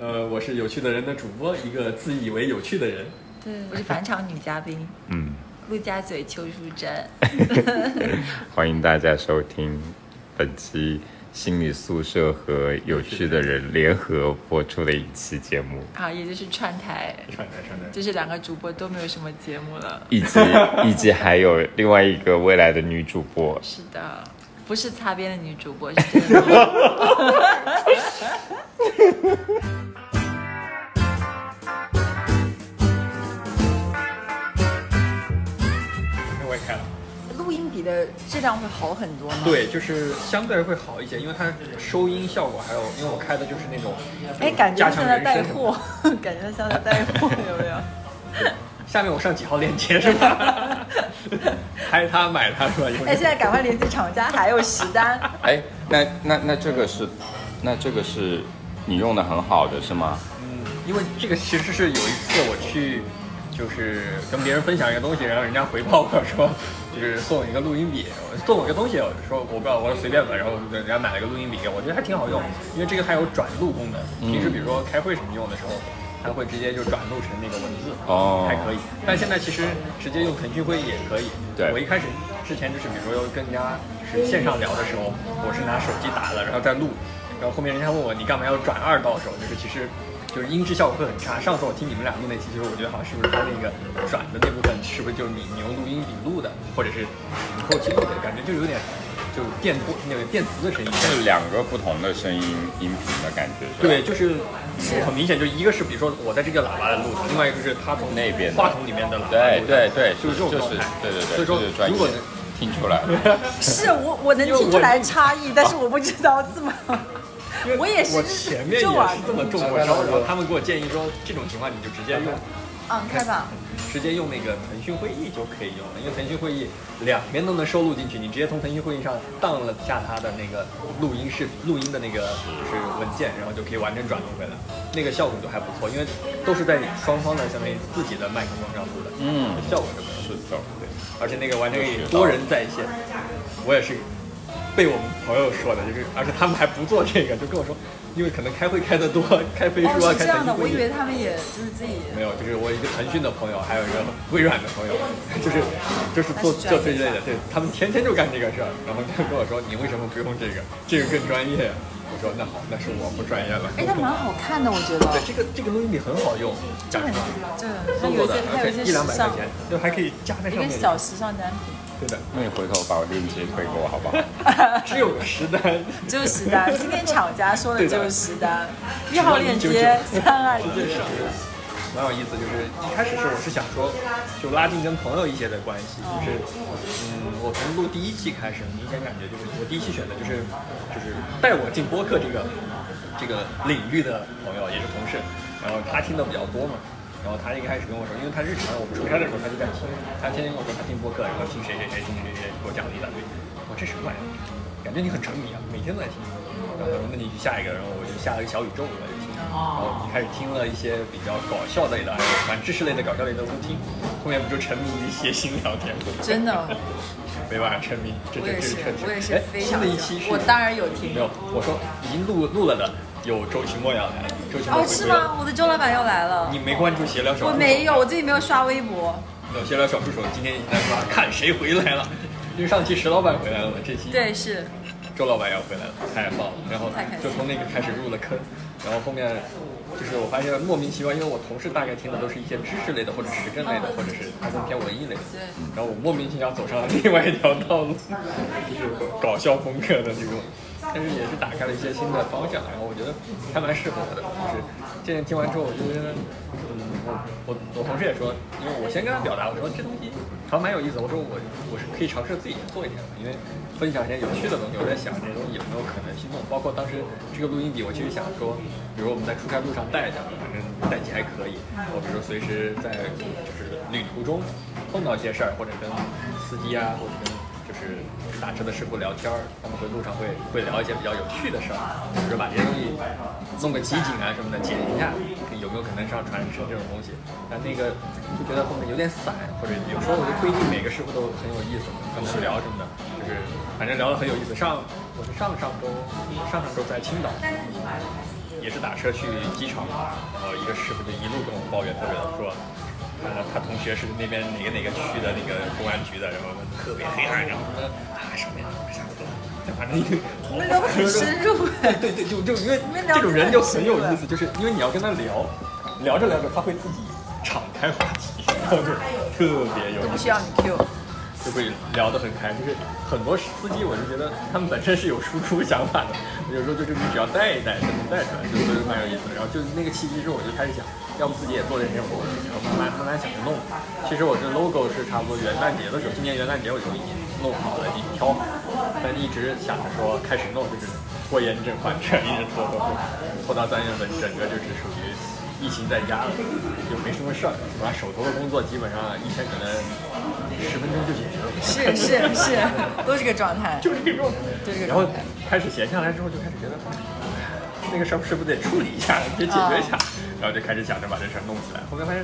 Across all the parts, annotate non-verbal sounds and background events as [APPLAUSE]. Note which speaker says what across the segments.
Speaker 1: 呃，我是有趣的人的主播，一个自以为有趣的人。
Speaker 2: 对，我是返场女嘉宾
Speaker 3: 嗯，
Speaker 2: 陆家嘴邱淑贞。[LAUGHS] [LAUGHS]
Speaker 3: 欢迎大家收听本期心理宿舍和有趣的人联合播出的一期节目，
Speaker 2: 啊，也就是串台，
Speaker 1: 串台串台，
Speaker 2: 就是两个主播都没有什么节目了。
Speaker 3: 以及以及还有另外一个未来的女主播，
Speaker 2: 是的，不是擦边的女主播，是真的。[LAUGHS] 录音笔的质量会好很多吗？，
Speaker 1: 对，就是相对会好一些，因为它收音效果还有，因为我开的就是那种，
Speaker 2: 哎，感觉像在带货，感觉像在带货，有没有？[LAUGHS]
Speaker 1: 下面我上几号链接是吧？[LAUGHS] 拍他买它是吧？
Speaker 2: 哎，现在赶快联系厂家，还有十单。
Speaker 3: 哎，那那那这个是，那这个是你用的很好的是吗？
Speaker 1: 嗯，因为这个其实是有一次我去，就是跟别人分享一个东西，然后人家回报我说，就是送我一个录音笔，送我一个东西，我就说我不知道，我说随便吧，然后人家买了一个录音笔给我，我觉得还挺好用，因为这个它有转录功能，平时比如说开会什么用的时候。它会直接就转录成那个文字，
Speaker 3: 哦
Speaker 1: 还可以。但现在其实直接用腾讯会议也可以。
Speaker 3: 对
Speaker 1: 我一开始之前就是比如说要跟人家是线上聊的时候，我是拿手机打的，然后再录，然后后面人家问我你干嘛要转二到手，就是其实就是音质效果会很差。上次我听你们俩录那期，就是我觉得好像是不是他那个转的那部分是不是就是你你用录音笔录的，或者是你后期录的，感觉就有点就电波那个电磁的声音。
Speaker 3: 是两个不同的声音音频的感觉，
Speaker 1: 对，就是很明显，就一个是比如说我在这个喇叭的录的，另外一个是他从
Speaker 3: 那边
Speaker 1: 话筒里面的喇叭
Speaker 3: 对对对，
Speaker 1: 就是这种状态。
Speaker 3: 对对对，
Speaker 1: 所以说如果能
Speaker 3: 听出来。
Speaker 2: 是我我能听出来差异，但是我不知道这么。
Speaker 1: 因为
Speaker 2: 我也是
Speaker 1: 我前面也是这么中过招，然后他们给我建议说，这种情况你就直接用，
Speaker 2: 嗯，开吧。
Speaker 1: 直接用那个腾讯会议就可以用了，因为腾讯会议两边都能收录进去，你直接从腾讯会议上当了下它的那个录音视录音的那个就是文件，然后就可以完整转录回来，那个效果就还不错，因为都是在双方的相当于自己的麦克风上录的，
Speaker 3: 嗯
Speaker 1: 效果就不错。
Speaker 3: 是的，
Speaker 1: 对，而且那个完全可以多人在线。我也是被我们朋友说的，就是而且他们还不做这个，就跟我说，因为可能开会开得多，开飞书
Speaker 2: 哦，
Speaker 1: 啊，
Speaker 2: 是这样的，我。以为他们也就是自己。
Speaker 1: 没有，就是我一个腾讯的朋友，还有一个微软的朋友，[LAUGHS] 就是就是做做这一类的，对他们天天就干这个事儿，然后就跟我说，你为什么不用这个？[LAUGHS] 这个更专业。我说那好，那是我不专业了。
Speaker 2: 哎，它蛮好看的，我觉得。
Speaker 1: 对，这个这个录音笔很好用，
Speaker 2: 这很
Speaker 1: 讲实话，
Speaker 2: 这它有一些，它有一些
Speaker 1: 一两百块，钱，就还可以加在上面。
Speaker 2: 一个小时尚单品，
Speaker 1: 对的，
Speaker 3: 那你回头把我链接推给我好不好？[LAUGHS]
Speaker 1: 只有十单。
Speaker 2: 只有十单。今天厂家说的就是十单，一号链接三二
Speaker 1: 这件
Speaker 2: 一。
Speaker 1: 事蛮有意思，就是一开始是我是想说，就拉近跟朋友一些的关系，就是嗯，我从录第一期开始，明显感觉就是我第一期选的就是就是带我进播客这个这个领域的朋友，也是同事，然后他听的比较多嘛。然后他一开始跟我说，因为他日常我们出差的时候他就在听，他天天跟我说他听播客，然后听谁谁谁听谁谁谁，给我讲了一大堆。我这什么玩意儿？感觉你很沉迷啊，每天都在听。然后他说那你去下一个，然后我就下了一个小宇宙，我就听。然后一开始听了一些比较搞笑类的，反正知识类的、搞笑类的我都听。后面不就沉迷于谐星聊天，
Speaker 2: 真的，
Speaker 1: 没办法沉迷，这这
Speaker 2: 我也是
Speaker 1: 这这，
Speaker 2: 我也是
Speaker 1: 哎
Speaker 2: 非常
Speaker 1: 新的一期是
Speaker 2: 我当然有听
Speaker 1: 没。有，我说已经录录了的有周奇墨要来了，周奇墨
Speaker 2: 哦。是吗？我的周老板要来了
Speaker 1: 你。没关注闲聊小助手？
Speaker 2: 我没有，我最近没有刷微博。
Speaker 1: 有闲聊小助手今天已经在刷，看谁回来了。因为上期石老板回来了嘛，这期
Speaker 2: 对，是。
Speaker 1: 周老板要回来了，太棒了。然后就从那个开始入了坑，然后后面就是我发现莫名其妙，因为我同事大概听的都是一些知识类的或者时政类的，或者是他更偏文艺类的。
Speaker 2: 对
Speaker 1: 然后我莫名其妙走上了另外一条道路，[LAUGHS] 就是搞笑风格的这种，但是也是打开了一些新的方向。然后我觉得还蛮适合我的，就是这件听完之后，我就觉得，嗯，我我我同事也说，因为我先跟他表达，我说这东西好像蛮有意思，我说我我是可以尝试自己做一点的，因为分享一些有趣的东西，我在想这些东西有没有可能性弄。包括当时这个录音笔，我其实想说，比如我们在出差路上带着，反正带起还可以。我比如说随时在就是旅途中碰到一些事儿，或者跟司机啊，或者跟就是打车的师傅聊天儿，他们会路上会会聊一些比较有趣的事儿，比如说把这些东西弄个集锦啊什么的剪一下，有没有可能上传成这种东西？但那个就觉得后面有点散，或者有时候我就不一定每个师傅都很有意思，跟我们聊什么的，就是反正聊得很有意思。上我是上上周上上周在青岛。也 [LAUGHS] 也是打车去机场嘛，然后一个师傅就一路跟我抱怨，特别的说，他他同学是那边哪个哪个区的那个公安局的，然后特别黑暗，然后说啊什么呀，差不多，反正一个
Speaker 2: 那聊得很深入哎。[LAUGHS]
Speaker 1: 对对，就就因为这种人就
Speaker 2: 很
Speaker 1: 有意思，就是因为你要跟他聊，聊着聊着他会自己敞开话题，然后就特别有意思
Speaker 2: 不需。要你 Q。
Speaker 1: 就会聊得很开，就是很多司机，我就觉得他们本身是有输出想法的，有时候就是你只要带一带，就能带出来，就就蛮有意思的。然后就那个契机之后，我就开始想，要不自己也做点这种东西，然后慢慢慢慢想着弄。其实我这 logo 是差不多元旦节的时候，今年元旦节我就已经弄好了，已经挑好了，但一直想着说开始弄，就是拖延症患者，一直拖拖拖，拖到三月份，整个就是属于疫情在家了，就没什么事儿，把手头的工作基本上一天可能十分钟就解决了。
Speaker 2: 是是是，都是个状态。
Speaker 1: 就是这种，
Speaker 2: 就是这个
Speaker 1: 然后开始闲下来之后，就开始觉得，哎那个事儿是不是得处理一下，得解决一下，然后就开始想着把这事儿弄起来。后面发现，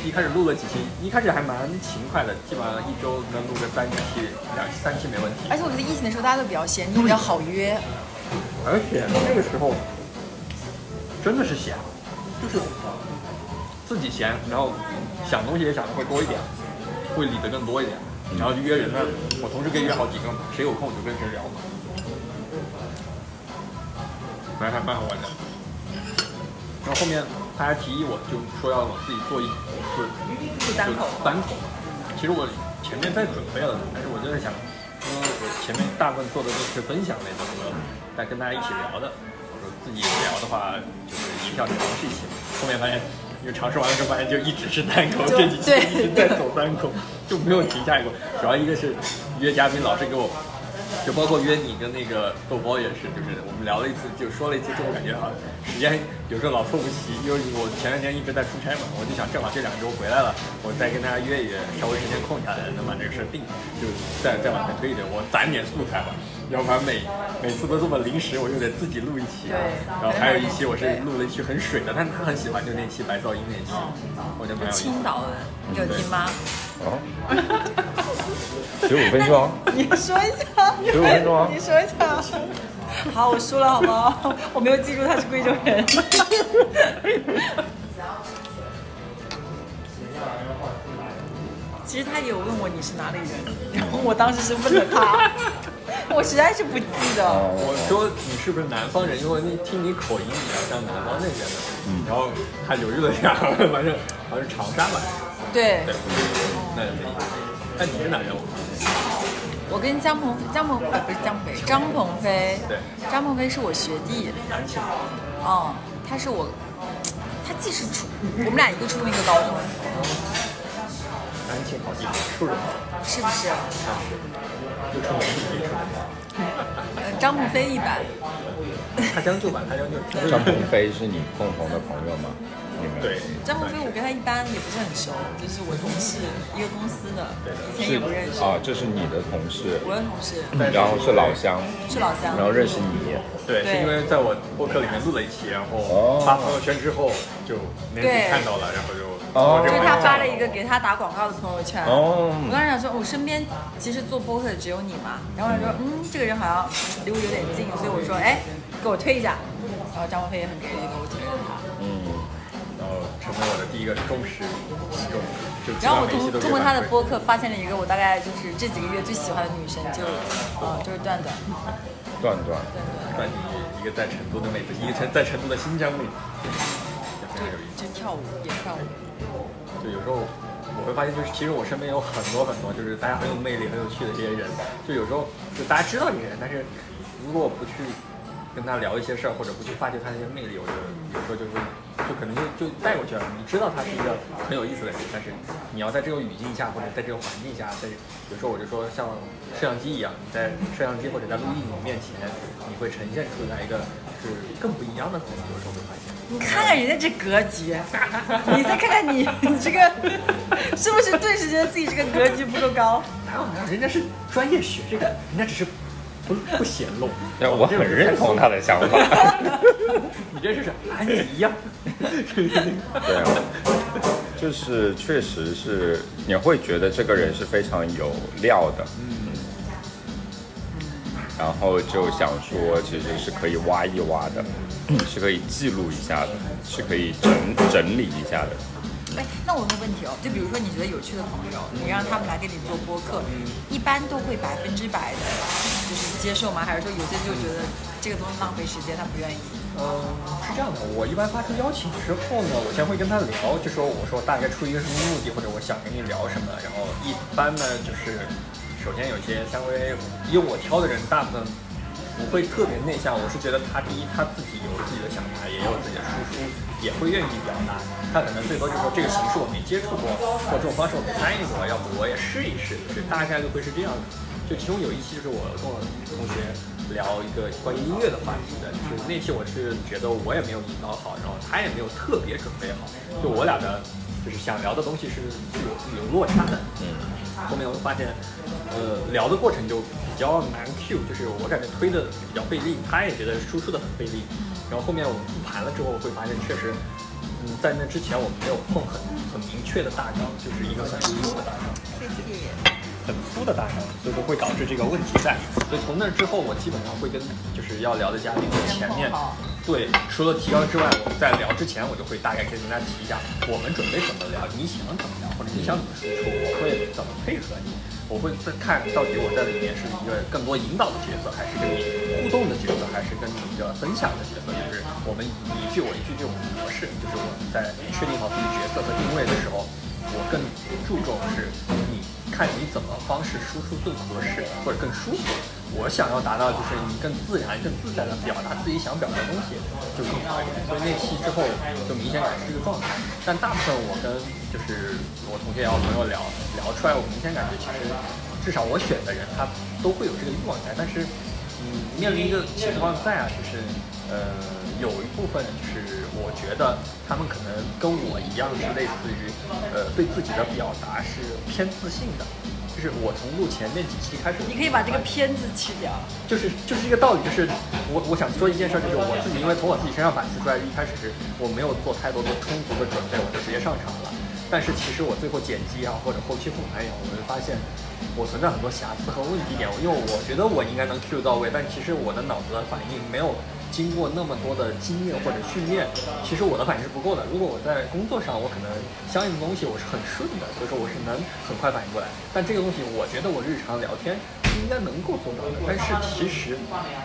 Speaker 1: 一开始录了几期，一开始还蛮勤快的，基本上一周能录个三期、两、三期没问题。
Speaker 2: 而且我觉得疫情的时候大家都比较闲，你比较好约。
Speaker 1: 而且那个时候真的是闲，就是自己闲，然后想东西也想的会多一点，会理得更多一点，然后就约人呢，我同时可以约好几个嘛，谁有空就跟谁聊嘛，反正还蛮好玩的。然后后面他还提议我，就说要我自己做一次
Speaker 2: 做单口
Speaker 1: 就单口嘛。其实我前面在准备了，但是我就在想，因为我前面大部分做的都是分享类的，和在跟大家一起聊的。我说自己聊的话，就是一定要尝试一些。后面发现，因为尝试完了之后，发现就一直是单口，这几期一直在走单口，就没有停下来过。主要一个是约嘉宾老是给我。就包括约你跟那个豆包也是，就是我们聊了一次，就说了一次之后，感觉好像时间有时候老凑不齐，因为我前两天一直在出差嘛，我就想正好这两周回来了，我再跟大家约一约，稍微时间空下来，能把这个事儿定，就再再往前推一推，我攒点素材吧，要不然每每次都这么临时，我就得自己录一期。
Speaker 2: 对
Speaker 1: 然后还有一期我是录了一期很水的，但他很喜欢，就那期白噪音那期，我觉得蛮有意思的。
Speaker 2: 青岛的，你有听吗？
Speaker 3: 哦，[LAUGHS] 十五分钟，
Speaker 2: 你说一下，
Speaker 3: 十五分钟啊
Speaker 2: 你说一下。好，我输了，好不好？[LAUGHS] 我没有记住他是贵州人。[LAUGHS] 其实他也有问我你是哪里人，然后我当时是问了他，[LAUGHS] 我实在是不记得。
Speaker 1: 我说你是不是南方人？因为那听你口音比较像南方那边的。嗯。然后他犹豫了一下，反正好像是长沙吧。
Speaker 2: 对
Speaker 1: 对，，那就没意思。那你是哪人？
Speaker 2: 我跟江鹏江鹏呃不是江鹏飞，张鹏飞，
Speaker 1: 对，
Speaker 2: 张鹏飞是我学弟，
Speaker 1: 南庆。
Speaker 2: 哦，他是我，他既是初，我们俩一个初中一个高中，
Speaker 1: 南庆好地方，出人好，
Speaker 2: 是不是？
Speaker 1: 就出名没出名。
Speaker 2: 呃，张鹏飞一般，
Speaker 1: 他将就吧，他将就。
Speaker 3: 张鹏飞是你共同的朋友吗？
Speaker 1: 对。
Speaker 2: 张鹏飞我跟他一般也不是很熟，就是我同事一个公司的，以前也不认识，
Speaker 3: 啊，这是你的同事，
Speaker 2: 我的同事
Speaker 3: 然后是老乡，
Speaker 2: 是老乡
Speaker 3: 然，后认识你，
Speaker 1: 对，是因为在我播客里面录了一期，然后
Speaker 3: 哦
Speaker 1: 发朋友圈之后，就没人
Speaker 2: 对
Speaker 1: 看到了，然后就
Speaker 3: 哦
Speaker 2: 就是他发了一个给他打广告的朋友圈。
Speaker 3: 哦
Speaker 2: 我当时想说，我身边其实做播客的只有你嘛，然后他说，嗯，这个人好像离我有点近，所以我说，哎，给我推一下。然后张鹏飞也很给力，给我推了他。
Speaker 1: 成为我的第一个忠实听众，就
Speaker 2: 然后我通通过他的播客发现了一个我大概就是这几个月最喜欢的女生，就呃就是段段，
Speaker 3: 段段，
Speaker 2: 段段
Speaker 1: 一个在成都的妹子，一个成在成都的新疆妹子，也非常有意思。
Speaker 2: 就跳舞也跳舞，
Speaker 1: 就有时候我会发现，就是其实我身边有很多很多，就是大家很有魅力、很有趣的这些人。就有时候就大家知道这个人，但是如果我不去跟他聊一些事儿，或者不去发掘他那些魅力，我觉得有时候就是就可能就就带过去了。你知道他是一个很有意思的人，但是你要在这种语境下，或者在这个环境下，在有时候我就说像摄像机一样，你在摄像机或者在录音你面前，你会呈现出来一个是更不一样的自己。有时候会发现。
Speaker 2: 你看看人家这格局，你再看看你，你这个是不是顿时觉得自己这个格局不够高？
Speaker 1: 哪有哪有，人家是专业学这个，人家只是不不显露。
Speaker 3: 但我很认同他的想法。[LAUGHS]
Speaker 1: 你这是安妮一样。[LAUGHS]
Speaker 3: 对啊，就是确实是你会觉得这个人是非常有料的，嗯然后就想说，其实是可以挖一挖的，是可以记录一下的，是可以整整理一下的。
Speaker 2: 哎，那我问个问题哦，就比如说你觉得有趣的朋友，你让他们来给你做播客，一般都会百分之百的，就是接受吗？还是说有些就觉得这个东西浪费时间，他不愿意？
Speaker 1: 嗯，是这样的，我一般发出邀请之后呢，我先会跟他聊，就说我说大概出于一个什么目的，或者我想跟你聊什么，然后一般呢就是，首先有些稍微因为我挑的人大部分不会特别内向，我是觉得他第一他自己有自己的想法，也有自己的输出，也会愿意表达。他可能最多就是说这个形式我没接触过，或者这种方式我没参与过，要不我也试一试，就是大概率会是这样的。就其中有一期就是我跟我同学聊一个关于音乐的话题的，就是那期我是觉得我也没有引导好，然后他也没有特别准备好，就我俩的，就是想聊的东西是是有有落差的。
Speaker 3: 嗯，
Speaker 1: 后面我发现，呃，聊的过程就比较难 Q，就是我感觉推的比较费力，他也觉得输出的很费力。然后后面我们复盘了之后，会发现确实，嗯，在那之前我们没有碰很很明确的大纲，就是一个很粗的大纲。
Speaker 2: 谢谢。
Speaker 1: 很粗的大纲，所以说会导致这个问题在。所以从那之后，我基本上会跟就是要聊的嘉宾在前面，对，除了提纲之外，我们在聊之前，我就会大概跟大家提一下，我们准备怎么聊，你想怎么聊，或者你想怎么输出，我会怎么配合你，我会再看到底我在里面是一个更多引导的角色，还是跟你互动的角色，还是跟你一个分享的角色，就是我们你一句我一句这种模式，就是我们在确定好自己角色和定位的时候，我更注重是你。看你怎么方式输出更合适或者更舒服。我想要达到就是你更自然、更自在的表达自己想表达的东西，就更好一点。所以那期之后就明显感是这个状态。但大部分我跟就是我同学也好朋友聊聊出来，我明显感觉其实至少我选的人他都会有这个欲望在，但是嗯，面临一个情况在啊，就是呃有一部分就是我觉得他们可能跟我一样是类似于呃对自己的表达是偏自信的，就是我从录前面几期开始，
Speaker 2: 你可以把这个“片子去掉。
Speaker 1: 就是就是一个道理，就是我我想说一件事，就是我自己因为从我自己身上反思出来，一开始是我没有做太多的充足的准备，我就直接上场了。但是其实我最后剪辑啊或者后期复盘也好，我会发现我存在很多瑕疵和问题点，因为我觉得我应该能 Q 到位，但其实我的脑子的反应没有。经过那么多的经验或者训练，其实我的反应是不够的。如果我在工作上，我可能相应的东西我是很顺的，所以说我是能很快反应过来。但这个东西，我觉得我日常聊天是应该能够做到的。但是其实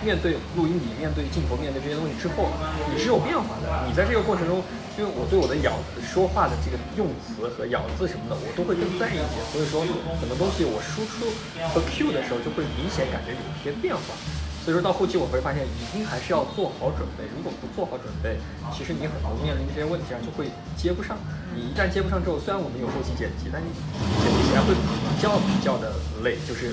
Speaker 1: 面对录音笔、面对镜头、面对这些东西之后，你是有变化的。你在这个过程中，因为我对我的咬说话的这个用词和咬字什么的，我都会更在意一些。所以说，很多东西我输出和 Q 的时候，就会明显感觉有一些变化。所以说到后期我会发现，一定还是要做好准备。如果不做好准备，其实你很多面临这些问题上就会接不上。你一旦接不上之后，虽然我们有后期剪辑，但你剪辑起来会比较比较的累，就是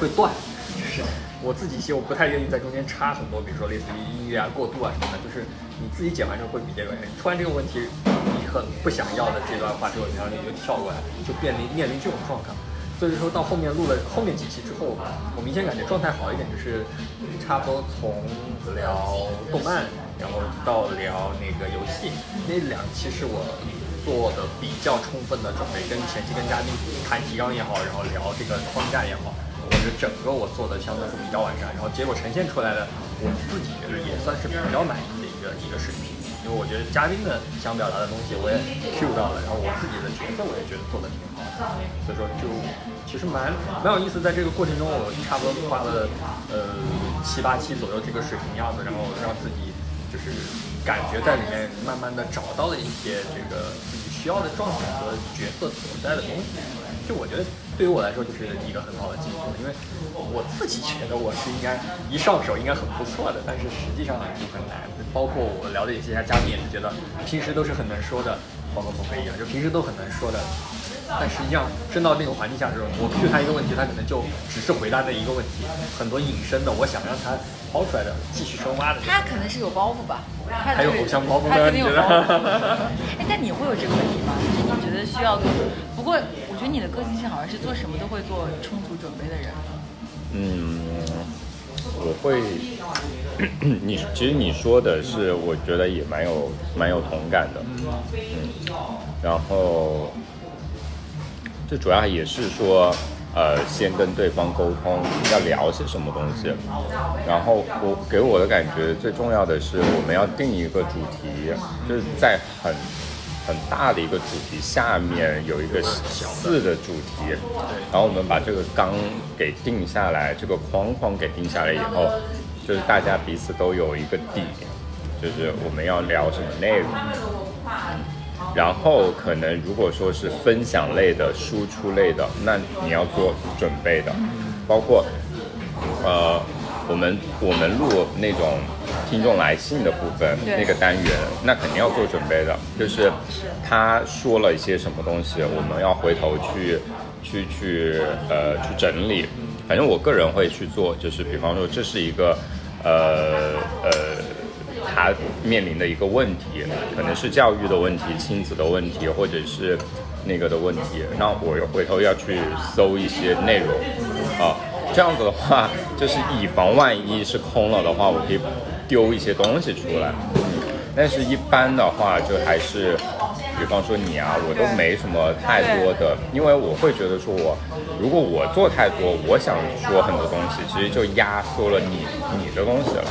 Speaker 1: 会断。就是我自己其实我不太愿意在中间插很多，比如说类似于音乐啊、过渡啊什么的。就是你自己剪完之后会比较远。突然这个问题你很不想要的这段话之后，然后你就跳过来，就面临面临这种状况。所以说到后面录了后面几期之后，我明显感觉状态好一点，就是差不多从聊动漫，然后到聊那个游戏，那两期是我做的比较充分的准备，跟前期跟嘉宾谈提纲也好，然后聊这个框架也好，我觉得整个我做的相对是比较完善，然后结果呈现出来的，我自己觉得也算是比较满意的一个一个水平。我觉得嘉宾的想表达的东西我也 Q 到了，然后我自己的角色我也觉得做的挺好的，所以说就其实蛮蛮有意思。在这个过程中，我差不多花了呃七八期左右这个水平样子，然后让自己就是感觉在里面慢慢的找到了一些这个自己需要的状态和角色所在的东西。就我觉得对于我来说就是一个很好的进步，因为我自己觉得我是应该一上手应该很不错的，但是实际上就很难。包括我聊的一些嘉宾也是觉得平时都是很能说的，包括鹏飞一样，就平时都很能说的，但实际上真到那个环境下的时候，我 Q 他一个问题，他可能就只是回答那一个问题，很多引申的，我想让他抛出来的继续深挖的。
Speaker 2: 他可能是有包袱吧，
Speaker 1: 还有偶像包袱
Speaker 2: 他
Speaker 1: 的，
Speaker 2: 肯定有包袱。[LAUGHS] 哎，但你会有这个问题吗？就是你觉得需要做？不过我觉得你的个性性好像是做什么都会做充足准备的人。
Speaker 3: 嗯，我会。你其实你说的是，我觉得也蛮有蛮有同感的，嗯，然后这主要也是说，呃，先跟对方沟通要聊些什么东西，然后我给我的感觉最重要的是我们要定一个主题，就是在很很大的一个主题下面有一个四的主题，然后我们把这个纲给定下来，这个框框给定下来以后，就是大家彼此都有一个底，就是我们要聊什么内容。然后可能如果说是分享类的、输出类的，那你要做准备的，包括呃，我们我们录那种听众来信的部分那个单元，那肯定要做准备的，就是他说了一些什么东西，我们要回头去去去呃去整理。反正我个人会去做，就是比方说这是一个呃呃。他面临的一个问题，可能是教育的问题、亲子的问题，或者是那个的问题。那我又回头要去搜一些内容啊，这样子的话，就是以防万一是空了的话，我可以丢一些东西出来。嗯，但是一般的话，就还是，比方说你啊，我都没什么太多的，因为我会觉得说我，如果我做太多，我想说很多东西，其实就压缩了你你的东西了。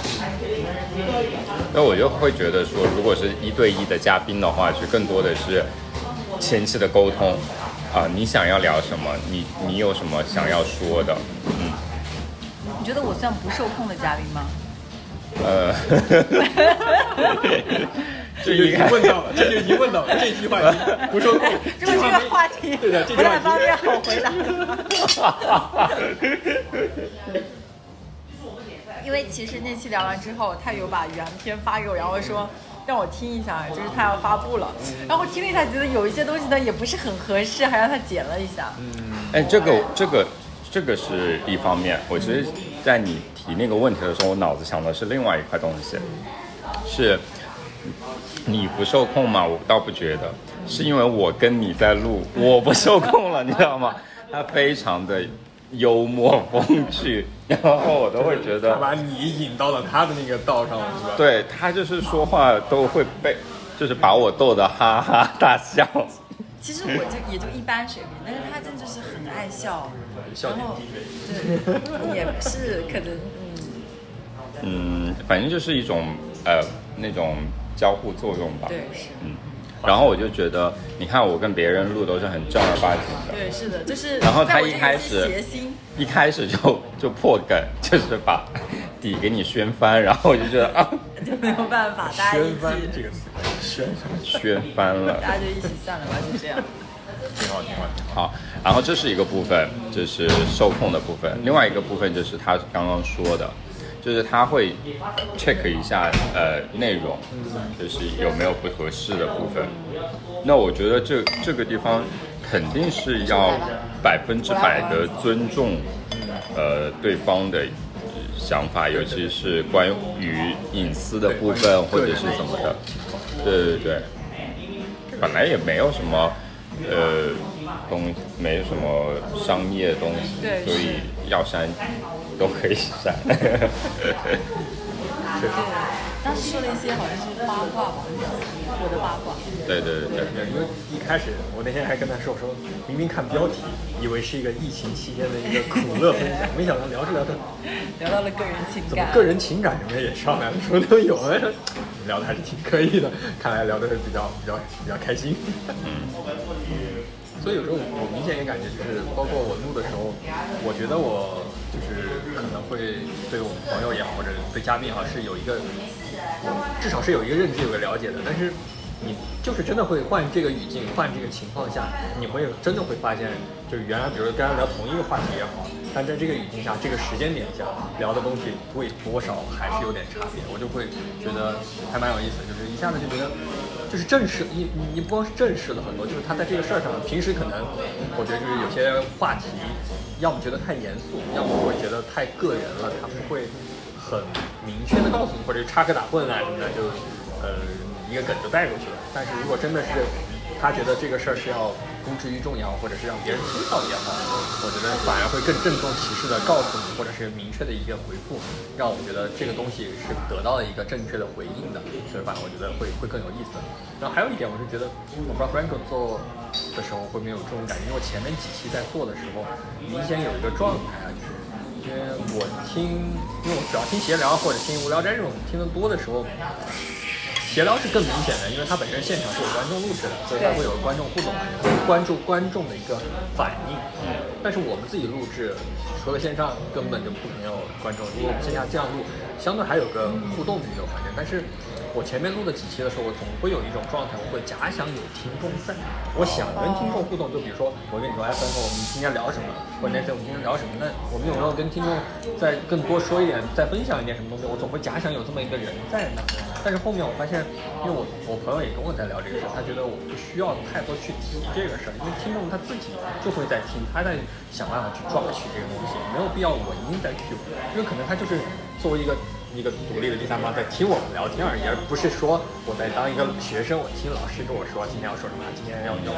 Speaker 3: 那我就会觉得说，如果是一对一的嘉宾的话，就更多的是前期的沟通啊，你想要聊什么，你你有什么想要说的，嗯，
Speaker 2: 你觉得我算不受控的嘉宾吗？
Speaker 3: 呃，[LAUGHS]
Speaker 1: 这就已经问到了，这就已经问到了这句话已经不受控。
Speaker 2: 如果这个话题
Speaker 1: 对的，这
Speaker 2: 不太方便好回答。[LAUGHS] 因为其实那期聊完之后，他有把原片发给我，然后说让我听一下，就是他要发布了。然后我听了一下，觉得有一些东西呢也不是很合适，还让他剪了一下。
Speaker 3: 嗯哎，这个这个这个是一方面。我其实，在你提那个问题的时候，我脑子想的是另外一块东西，是你不受控吗？我倒不觉得，是因为我跟你在录，我不受控了，你知道吗？他非常的幽默风趣，然后我都会觉得
Speaker 1: 他，把你引到了他的那个道上了，是吧？
Speaker 3: 对他就是说话都会被，就是把我逗得哈哈大笑。[LAUGHS]
Speaker 2: 其实我就也就一般水平，但是他真的就是很爱笑，
Speaker 1: 笑点
Speaker 2: 然后
Speaker 1: 低
Speaker 2: 对，也不是可能嗯，
Speaker 3: 嗯，反正就是一种呃那种交互作用吧。
Speaker 2: 对是。
Speaker 3: 嗯，然后我就觉得，你看我跟别人录都是很正儿八经的，
Speaker 2: 对，是的，就是
Speaker 3: 然后他一开始
Speaker 2: 谐星，
Speaker 3: 一开始就 [LAUGHS] 就破梗，[LAUGHS] 就是把底给你掀翻，然后我就觉得啊，[LAUGHS]
Speaker 2: 就没有办法，大家一
Speaker 1: 宣翻这
Speaker 2: 起，
Speaker 1: 个词，宣翻，
Speaker 3: 了。
Speaker 2: 大家就一起散了吧，就这样。
Speaker 1: 挺好，挺好，挺好。
Speaker 3: 好，然后这是一个部分，就是受控的部分。另外一个部分就是他刚刚说的，就是他会 check 一下呃内容，就是有没有不合适的部分。那我觉得这这个地方肯定是要百分之百的尊重呃对方的想法，尤其是关于隐私的部分或者是怎么的。对对对，本来也没有什么。呃，东没什么商业东西，所以要删都可以删。[LAUGHS]
Speaker 2: 对，当时说了一些好像是八卦吧，我的八卦。
Speaker 3: 对对对对，
Speaker 1: 因为一开始我那天还跟他说，我说明明看标题，以为是一个疫情期间的一个苦乐。分享，没想到聊着聊着，
Speaker 2: 聊到了个人情感，
Speaker 1: 怎么个人情感什么也上来了，什么都有了，聊的还是挺可以的，看来聊的是比较比较比较开心。所以有时候我明显也感觉，就是包括我录的时候，我觉得我就是可能会对我们朋友也好，或者对嘉宾也好，是有一个至少是有一个认知、有个了解的。但是你就是真的会换这个语境、换这个情况下，你会真的会发现，就是原来比如说跟他聊同一个话题也好，但在这个语境下、这个时间点下聊的东西会多少还是有点差别，我就会觉得还蛮有意思，就是一下子就觉得。就是正式你你你不光是正式的很多，就是他在这个事儿上，平时可能我觉得就是有些话题，要么觉得太严肃，要么会觉得太个人了，他不会很明确的告诉你，或者插科打诨啊什么的，就呃一个梗就带过去了。但是如果真的是他觉得这个事儿是要公之于众也好，或者是让别人知道也好，我觉得反而会更郑重其事的告诉你，或者是明确的一个回复，让我觉得这个东西是得到了一个正确的回应的，所以反而我觉得会会更有意思。然后还有一点，我是觉得，我不知道 Franco 做的时候会没有这种感觉，因为我前面几期在做的时候，明显有一个状态啊，就是因为我听，因为我主要听闲聊或者听无聊斋这种听得多的时候。闲聊是更明显的，因为它本身现场是有观众录制的，所以它会有观众互动，会关注观众的一个反应。但是我们自己录制，除了线上根本就不可能有观众。如果我们线下这样录，相对还有个互动的一个环节。但是我前面录的几期的时候，我总会有一种状态，我会假想有听众在，我想跟听众互动。就比如说，我跟你说，哎，三哥，我们今天聊什么？或者那天我们今天聊什么？那我们有没有跟听众再更多说一点，再分享一点什么东西？我总会假想有这么一个人在那。但是后面我发现，因为我我朋友也跟我在聊这个事，他觉得我不需要太多去提这个事儿，因为听众他自己就会在听，他在想办法去抓取这个东西，没有必要我一定在 Q，因为可能他就是作为一个。一个独立的第三方在听我们聊天而已，而不是说我在当一个学生，我听老师跟我说今天要说什么，今天要要。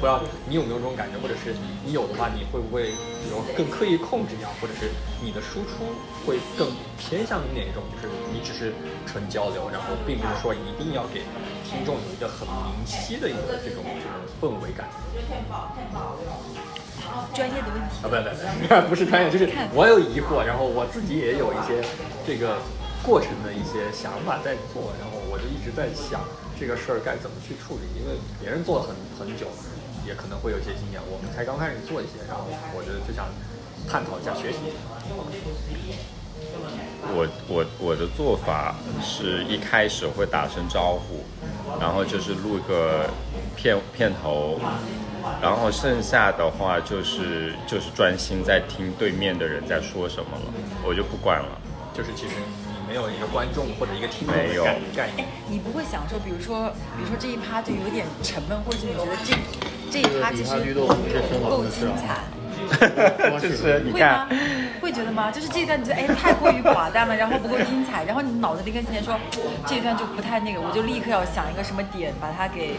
Speaker 1: 不知道你有没有这种感觉，或者是你有的话，你会不会有更刻意控制掉，或者是你的输出会更偏向于哪一种？就是你只是纯交流，然后并不是说一定要给听众有一个很明晰的一个这种这种氛围感。
Speaker 2: 专业的问题
Speaker 1: 啊，不不不，[LAUGHS] 不是专业，就是我有疑惑，然后我自己也有一些这个过程的一些想法在做，然后我就一直在想这个事儿该怎么去处理，因为别人做了很很久，也可能会有一些经验，我们才刚开始做一些，然后我觉得就想探讨一下学习。
Speaker 3: 我我我的做法是一开始会打声招呼，然后就是录个片片头。然后剩下的话就是就是专心在听对面的人在说什么了，我就不管了。
Speaker 1: 就是其实你没有一个观众或者一个听众
Speaker 3: 没有
Speaker 1: 概念，
Speaker 2: 你不会享受，比如说比如说这一趴就有点沉闷，或者是你觉得这这一趴其实不够精彩。[LAUGHS]
Speaker 3: 就是你
Speaker 2: 看，会觉得吗？就是这一段你觉得哎太过于寡淡了，然后不够精彩，然后你脑子里跟今天说这一段就不太那个，我就立刻要想一个什么点把它给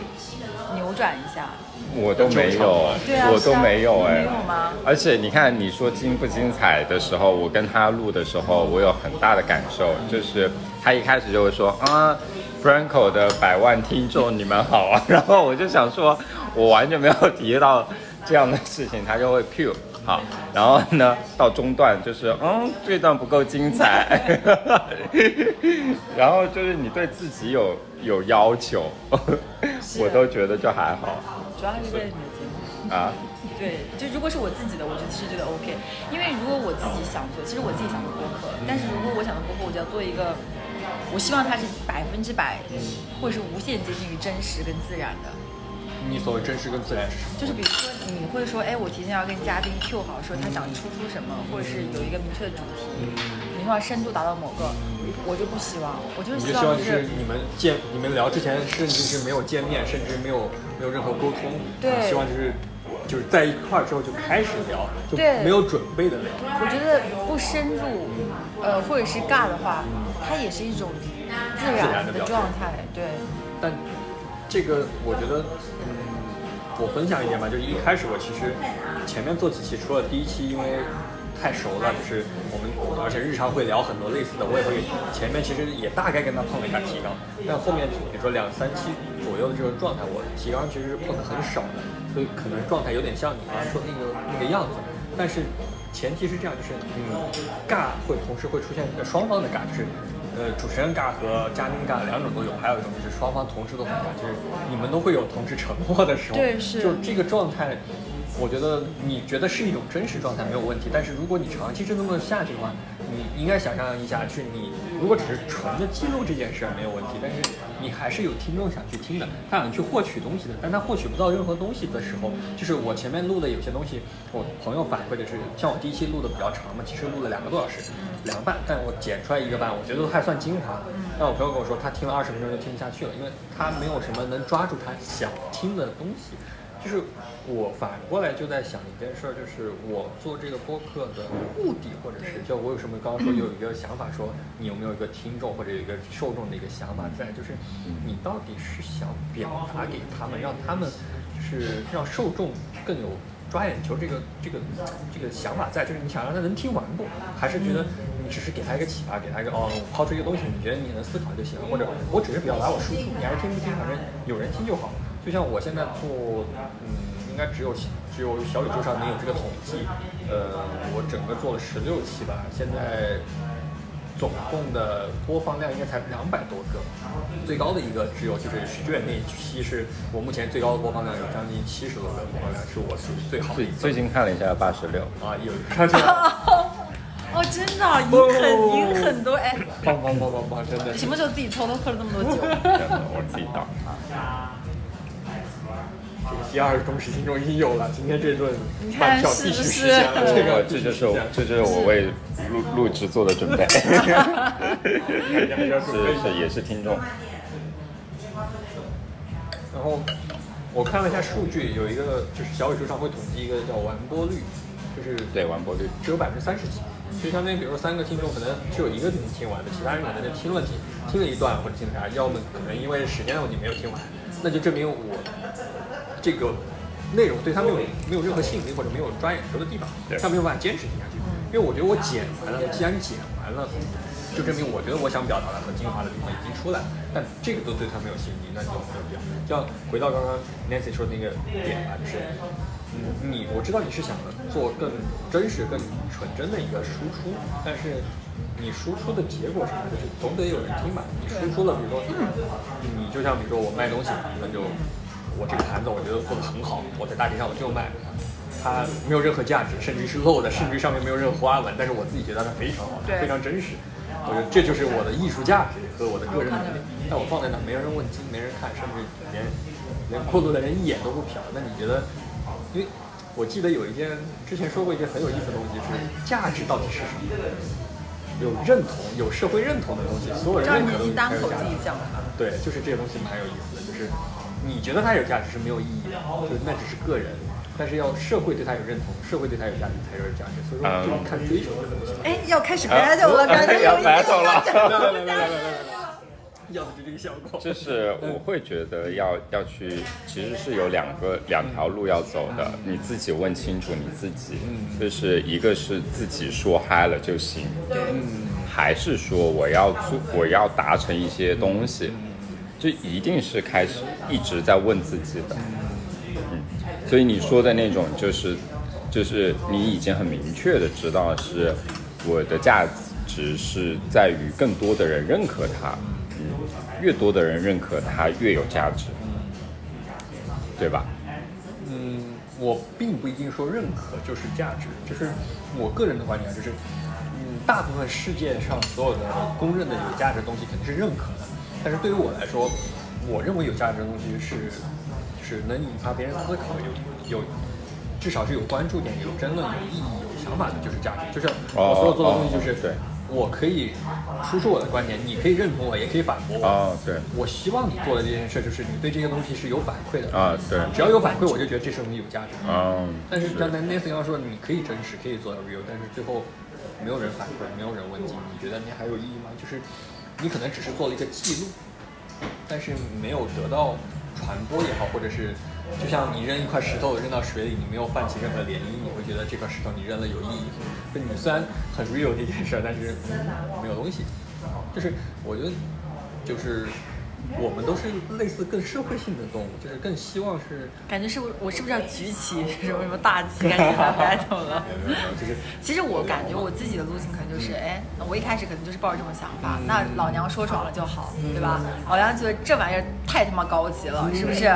Speaker 2: 扭转一下。
Speaker 3: 我都没有，我都没有哎，
Speaker 2: 没有吗？
Speaker 3: 而且你看你说精不精彩的时候，我跟他录的时候，我有很大的感受，就是他一开始就会说啊，Franco 的百万听众你们好啊，然后我就想说，我完全没有提到。这样的事情他就会 Q 好，然后呢到中段就是嗯这段不够精彩，[LAUGHS] 然后就是你对自己有有要求，我都觉得就还好。
Speaker 2: 主要还是为了你的节目
Speaker 3: 啊。
Speaker 2: 对，就如果是我自己的，我就其实觉得 OK，因为如果我自己想做，其实我自己想做播客，但是如果我想做播客，我就要做一个，我希望它是百分之百，或者是无限接近于真实跟自然的。
Speaker 1: 你所谓真实跟自然是什么？
Speaker 2: 就是比如说，你会说，哎，我提前要跟嘉宾 Q 好，说他想出出什么，或者是有一个明确的主题，你说深度达到某个，我就不希望，我就是希望
Speaker 1: 就是你们见你们聊之前，甚至是没有见面，甚至没有没有任何沟通，
Speaker 2: 对，
Speaker 1: 希望就是就是在一块儿之后就开始聊，就没有准备的聊。
Speaker 2: 我觉得不深入，呃，或者是尬的话，它也是一种自然的状态，对。
Speaker 1: 但这个我觉得，嗯，我分享一点吧，就是一开始我其实前面做几期，除了第一期因为太熟了，就是我们而且日常会聊很多类似的，我也会前面其实也大概跟他碰了一下提纲，但后面比如说两三期左右的这个状态，我提纲其实是碰的很少的，所以可能状态有点像你刚刚说那个那个样子，但是前提是这样，就是嗯，尬会同时会出现一个双方的尬，就是。呃，主持人尬和嘉宾尬两种都有，还有一种就是双方同时都很尬，就是你们都会有同时沉默的时候。
Speaker 2: 对，是。
Speaker 1: 就这个状态，我觉得你觉得是一种真实状态没有问题，但是如果你长期是这么下去的话，你应该想象一下，去你如果只是纯的记录这件事没有问题，但是你还是有听众想去听的，他想去获取东西的，但他获取不到任何东西的时候，就是我前面录的有些东西，我朋友反馈的是，像我第一期录的比较长嘛，其实录了两个多小时。两个半，但我剪出来一个半，我觉得都还算精华。但我朋友跟我说，他听了二十分钟就听不下去了，因为他没有什么能抓住他想听的东西。就是我反过来就在想一件事儿，就是我做这个播客的目的，或者是就我有什么刚刚说有一个想法，说你有没有一个听众或者有一个受众的一个想法在，就是你到底是想表达给他们，让他们就是让受众更有。抓眼球这个这个这个想法在，就是你想让他能听完不？还是觉得你只是给他一个启发，给他一个哦，我抛出一个东西，你觉得你能思考就行了，或者我只是表达我输出，你爱听不听，反正有人听就好。就像我现在做，嗯。应该只有只有小宇宙上能有这个统计。呃，我整个做了十六期吧，现在总共的播放量应该才两百多个，最高的一个只有就是许愿那一期是我目前最高的播放量有将近七十多个播放量，是我属于最好的
Speaker 3: 最
Speaker 1: 一次。
Speaker 3: 最近看了一下八十六，
Speaker 1: 啊，有上去了，[LAUGHS]
Speaker 2: 哦，真的赢很赢很多哎！
Speaker 1: 棒棒棒棒棒，真的是
Speaker 2: 什么时候自己偷偷喝了这么多酒？
Speaker 3: 真 [LAUGHS] 的我自己倒。
Speaker 1: 这个第二忠实听众已经有了，今天这顿饭票必须实现了，这
Speaker 3: 这个
Speaker 1: 个
Speaker 3: 这就是我这就是我为录录制做的准备，[LAUGHS] 是是也是听众，
Speaker 1: 然后我看了一下数据，有一个就是小宇宙上会统计一个叫完播率，就是
Speaker 3: 对完播率。
Speaker 1: 只有百分之三十几，就相当于比如说三个听众可能只有一个能听完的，其他人可能就听了几听了一段或者听了啥，要么可能因为时间的问题没有听完，那就证明我这个内容对他没有没有任何吸引力或者没有抓眼球的地方
Speaker 3: 对，
Speaker 1: 他没有办法坚持听下去。因为我觉得我剪完了，既然剪完了，就证明我觉得我想表达的和精华的地方已经出来了，但这个都对他没有吸引力，那就没有必要。就像回到刚刚 Nancy 说的那个点吧，就是，嗯，你我知道你是想做更真实、更纯真的一个输出，但是你输出的结果是什么？就是总得有人听吧。你输出了，比如说，你就像比如说我卖东西，那就我这个盘子我觉得做的很好，我在大街上我就卖。它没有任何价值，甚至于是漏的，甚至于上面没有任何花纹，但是我自己觉得它非常好，非常真实。我觉得这就是我的艺术价值和我的个人能力。但我放在那，没人问津，没人看，甚至连连过路的人一眼都不瞟。那你觉得？因为我记得有一件之前说过一件很有意思的东西，是价值到底是什么？有认同，有社会认同的东西，所有人认可的东西
Speaker 2: 单口自己
Speaker 1: 才有价值。
Speaker 2: 讲？
Speaker 1: 对，就是这些东西蛮有意思的，就是你觉得它有价值是没有意义的，就是那只是个人，但是要社会对它有认同，社会对它有价值才有价值，所以说就是看追求这个东西。
Speaker 2: 哎，要开始 battle 了，感觉
Speaker 3: 要 battle 了。
Speaker 1: 来来来来来来来，要的就这个效果。
Speaker 3: 就是我会觉得要要去，其实是有两个两条路要走的，你自己问清楚你自己，就是一个是自己说嗨了就行，还是说我要做我要达成一些东西，就一定是开始一直在问自己的，嗯，所以你说的那种就是就是你已经很明确的知道是我的价值是在于更多的人认可它，嗯，越多的人认可它越有价值，对吧？
Speaker 1: 嗯，我并不一定说认可就是价值，就是我个人的观点，就是，嗯，大部分世界上所有的公认的有价值的东西肯定是认可的，但是对于我来说，我认为有价值的东西是，是能引发别人思考，有有，至少是有关注点、有争论、有意义、有想法的，就是价值。就是我所有做的东西，就是、我可以输出我的观点，你可以认同我，也可以反驳我。
Speaker 3: 啊，对，
Speaker 1: 我希望你做的这件事，就是你对这些东西是有反馈的
Speaker 3: 啊对
Speaker 1: 只要有反馈，我就觉得这东西有价值。
Speaker 3: 嗯，
Speaker 1: 但是刚才 Nathan 刚说，你可以真实，可以做到 real，但是最后没有人反馈，没有人问津，你觉得你还有意义吗？就是你可能只是做了一个记录，但是没有得到传播也好，或者是就像你扔一块石头扔到水里，你没有泛起任何涟漪，你会觉得这块石头你扔了有意义。就你虽然很 real 这件事儿，但是没有东西。就是我觉得，就是我们都是类似更社会性的动物，就是更希望是。
Speaker 2: 感觉是不是我是不是要举起什么什么大旗，赶紧来 battle 了？
Speaker 1: 没有没有，就是
Speaker 2: 其实我感觉我自己的路径可能就是，哎，我一开始可能就是抱着这种想法，那老娘说爽了就好，对吧？老娘觉得这玩意儿太他妈高级了，是不是？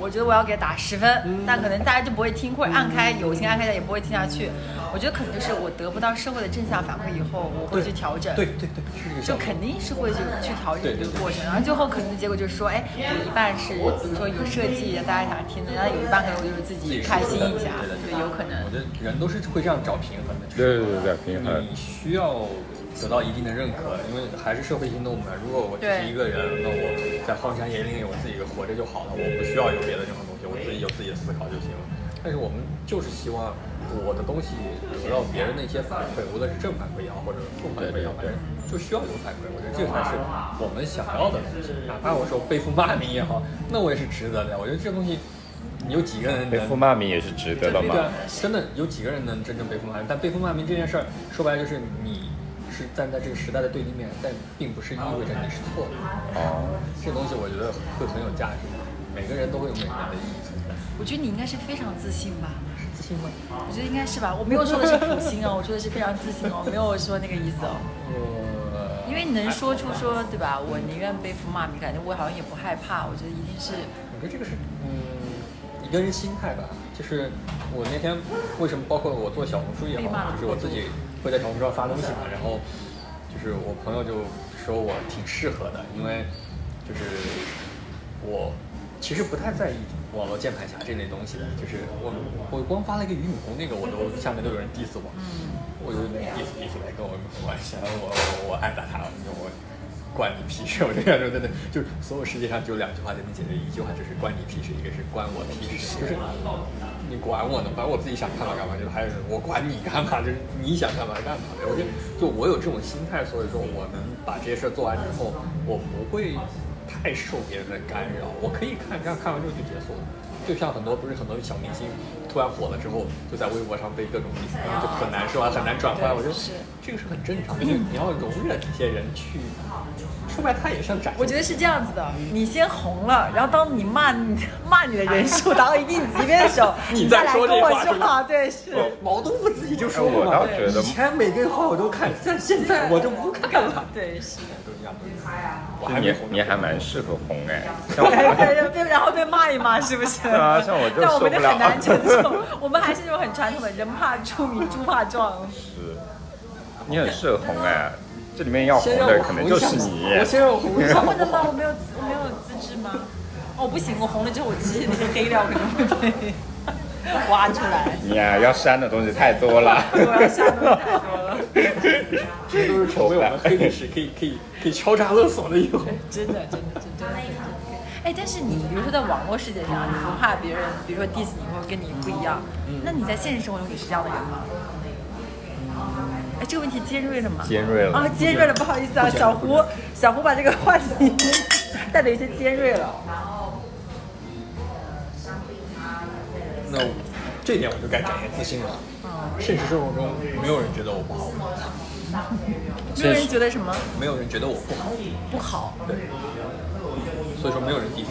Speaker 2: 我觉得我要给它打十分，那可能大家就不会听，或者按开有心按开的也不会听下去。我觉得可能就是我得不到社会的正向反馈以后，我会去调整。
Speaker 1: 对对对，是这个。
Speaker 2: 就肯定是会去去调整这个过程，然后最后可能的结果就是说，哎，有一半是比如说有设计大家想听的，然后有一半可能我就是自己开心一下，
Speaker 1: 对
Speaker 2: 有可能
Speaker 1: 我。觉得人都是会这样找平衡的。
Speaker 3: 对对对对平衡
Speaker 1: 你需要得到一定的认可，因为还是社会性动物嘛。如果我只是一个人，那我在荒山野岭里我自己活着就好了，我不需要有别的任何东西，我自己有自己的思考就行了。但是我们就是希望我的东西得到别人的一些反馈，无论是正反馈也好，或者负反馈也好，反正就需要有反馈。我觉得这才是我们想要的东西。哪怕我说背负骂名也好，那我也是值得的。我觉得这东西。有几个人能
Speaker 3: 被负骂名也是值得的嘛
Speaker 1: 对。啊，真的有几个人能真正背负骂名？但背负骂名这件事儿，说白了就是你是站在这个时代的对立面，但并不是意味着你是错的。
Speaker 3: 哦，
Speaker 1: 这东西我觉得会很有价值，每个人都会有每个人的意义存在。
Speaker 2: 我觉得你应该是非常自信吧？
Speaker 1: 自信吗？
Speaker 2: 我觉得应该是吧。我没有说的是普信哦，我说的是非常自信哦，没有说那个意思哦。
Speaker 1: 呃，
Speaker 2: 因为你能说出说对吧？我宁愿背负骂名，感觉我好像也不害怕。我觉得一定是
Speaker 1: 我觉得这个是，嗯，一个人心态吧。就是我那天为什么，包括我做小红书也好就是我自己会在小红书上发东西嘛，然后就是我朋友就说我挺适合的，因为就是我其实不太在意网络键盘侠这类东西的，就是我我光发了一个俞敏洪那个，我都下面都有人 diss 我，我就 diss diss 来跟我没关系，我我我爱打他，我关你屁事！我这样说真的，就所有世界上只有两句话就能解决，一句话就是关你屁事，一个是关我屁事。就是你管我呢，反正我自己想干嘛干嘛，就是还有人我管你干嘛，就是你想干嘛干嘛。我觉得就我有这种心态，所以说我能把这些事做完之后，我不会太受别人的干扰，我可以看，这样看完之后就结束了。就像很多不是很多小明星突然火了之后，就在微博上被各种 diss，就很难受啊，很难转换。我觉得
Speaker 2: 是
Speaker 1: 这个是很正常的，就是你要容忍这些人去。说白，他也是要展现。
Speaker 2: 我觉得是这样子的，你先红了，然后当你骂你 [LAUGHS] 骂你的人数达到一定级别的时候，[LAUGHS]
Speaker 1: 你
Speaker 2: 再来
Speaker 1: 再说这
Speaker 2: 跟我说
Speaker 1: 话。[LAUGHS]
Speaker 2: 对，是。
Speaker 1: 毛豆腐自己就说过
Speaker 3: 我
Speaker 1: 嘛，
Speaker 3: 倒觉得
Speaker 1: 以前每个话我都看，但现在我就不看了。
Speaker 2: 对，是。
Speaker 1: 都一样，都一样。我
Speaker 3: 就你
Speaker 1: 还没红
Speaker 3: 你还蛮适合红哎，像我
Speaker 2: 对对对，然后被骂一骂，是不是？
Speaker 3: 对啊像我就
Speaker 2: 但我们就很难承受，我们还是那种很传统的人怕出名，猪怕壮。
Speaker 3: 是，你很适合红哎，这里面要红的可能就是你。
Speaker 1: 我先让我红一下，不
Speaker 2: 不能
Speaker 1: 吗？
Speaker 2: 我没有我没有资质吗？哦，不行，我红了之后，我机器那些黑料可能会被挖出来。
Speaker 3: 你呀、要删的东西太多了。
Speaker 2: 我要下东西太多了。
Speaker 1: 这都是成为我们黑历史可以可以可以敲诈勒索的以后。
Speaker 2: 真的，真的，真的，真的。哎，但是你比如说在网络世界上，你不怕别人，比如说 diss 你或者跟你不一样，那你在现实生活中你是这样的人吗？哎，这个问题尖锐了吗？
Speaker 3: 尖锐了
Speaker 2: 啊，尖锐了，不好意思啊，小胡，小胡把这个话题 [LAUGHS] 带的有些尖锐了。
Speaker 1: 那这点我就该展现自信了。现实生活中没有人觉得我不好，
Speaker 2: 没有人觉得什么
Speaker 1: 没有人觉得我不好，
Speaker 2: 不好，
Speaker 1: 对，所以说没有人 diss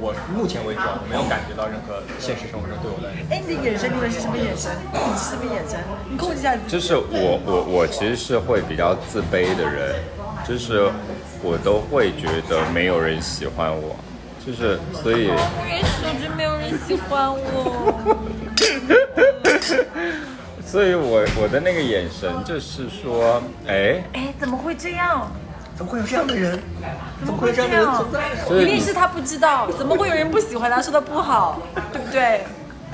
Speaker 1: 我。目前为止啊，我没有感觉到任何现实生活中对我的
Speaker 2: 哎，你的眼神，你的是什么眼神？你是什么眼神？你控制一下自己。
Speaker 3: 就是我我我其实是会比较自卑的人，就是我都会觉得没有人喜欢我，就是所以
Speaker 2: 我也是，我觉得没有人喜欢我。[LAUGHS]
Speaker 3: 所以我我的那个眼神就是说，哎，
Speaker 2: 哎，怎么会这样？
Speaker 1: 怎么会有这样的人？
Speaker 2: 怎么会这
Speaker 1: 这样的人存在呢？
Speaker 2: 一定是他不知道，怎么会有人不喜欢他，说他不好，对不对？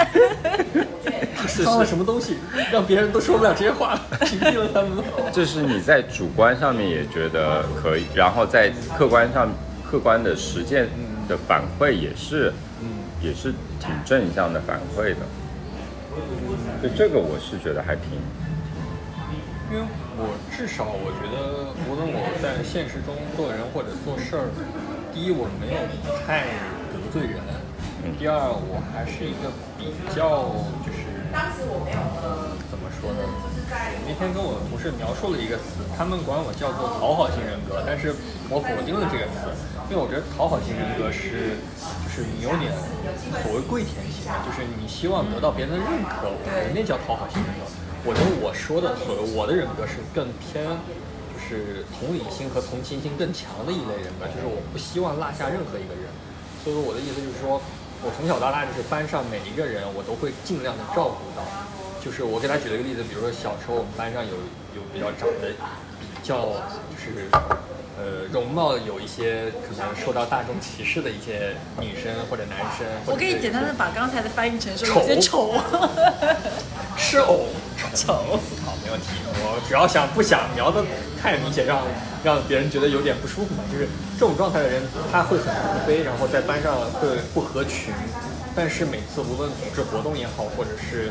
Speaker 2: [LAUGHS]
Speaker 1: 放了什么东西，让别人都说不了这些话，[LAUGHS] 屏蔽了他们。
Speaker 3: 就是你在主观上面也觉得可以，然后在客观上客观的实践的反馈也是，
Speaker 1: 嗯，
Speaker 3: 也是挺正向的反馈的。所以这个我是觉得还挺
Speaker 1: 因为我至少我觉得，无论我在现实中做人或者做事儿，第一我没有太得罪人，第二我还是一个比较就是怎么说呢？那天跟我同事描述了一个词，他们管我叫做讨好型人格，但是我否定了这个词，因为我觉得讨好型人格是就是你有点所谓跪舔型，就是你希望得到别人的认可，我觉得那叫讨好型人格。我觉得我说的所谓我的人格是更偏，就是同理心和同情心更强的一类人格，就是我不希望落下任何一个人。所以说我的意思就是说，我从小到大就是班上每一个人我都会尽量的照顾到。就是我给他举了一个例子，比如说小时候我们班上有有比较长得比较就是呃容貌有一些可能受到大众歧视的一些女生或者男生，
Speaker 2: 我可以简单的把刚才的翻译成说有些丑。[LAUGHS]
Speaker 1: 是偶 [LAUGHS] 丑，好，没问题。我主要想不想描的太明显，让让别人觉得有点不舒服嘛。就是这种状态的人，他会很自卑，然后在班上会不合群。但是每次无论组织活动也好，或者是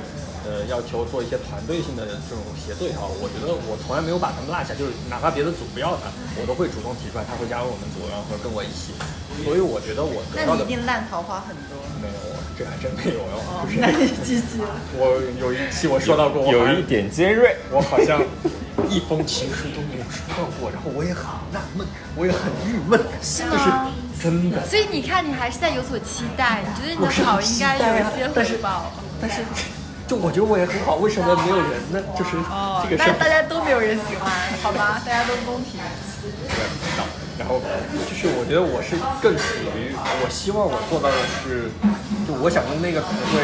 Speaker 1: 呃要求做一些团队性的这种协作也好，我觉得我从来没有把他们落下，就是哪怕别的组不要他，我都会主动提出来，他会加入我们组，然后跟我一起。所以我觉得我得
Speaker 2: 那
Speaker 1: 到的
Speaker 2: 你一定烂桃花很多。
Speaker 1: 没有，这还真没有哟。
Speaker 2: 哦
Speaker 1: 不，是
Speaker 2: 那你继续。[LAUGHS]
Speaker 1: 我有一期我说到过，
Speaker 3: 有一点尖锐。
Speaker 1: 我好像一封情书都没有收到过，然后我也很纳闷，我也很郁闷，
Speaker 2: 是
Speaker 1: 就是
Speaker 2: 吗
Speaker 1: 真的。
Speaker 2: 所以你看，你还是在有所期待，你觉得你的好应该有一些
Speaker 1: 啊但是
Speaker 2: 回报。
Speaker 1: 但是，就我觉得我也很好，为什么没有人呢？就是
Speaker 2: 哦
Speaker 1: 这，个事儿。
Speaker 2: 但是大家都没有人喜欢，好吧？大家都公平。
Speaker 1: 对，然后就是我觉得我是更属于，我希望我做到的是，就我想用那个词汇，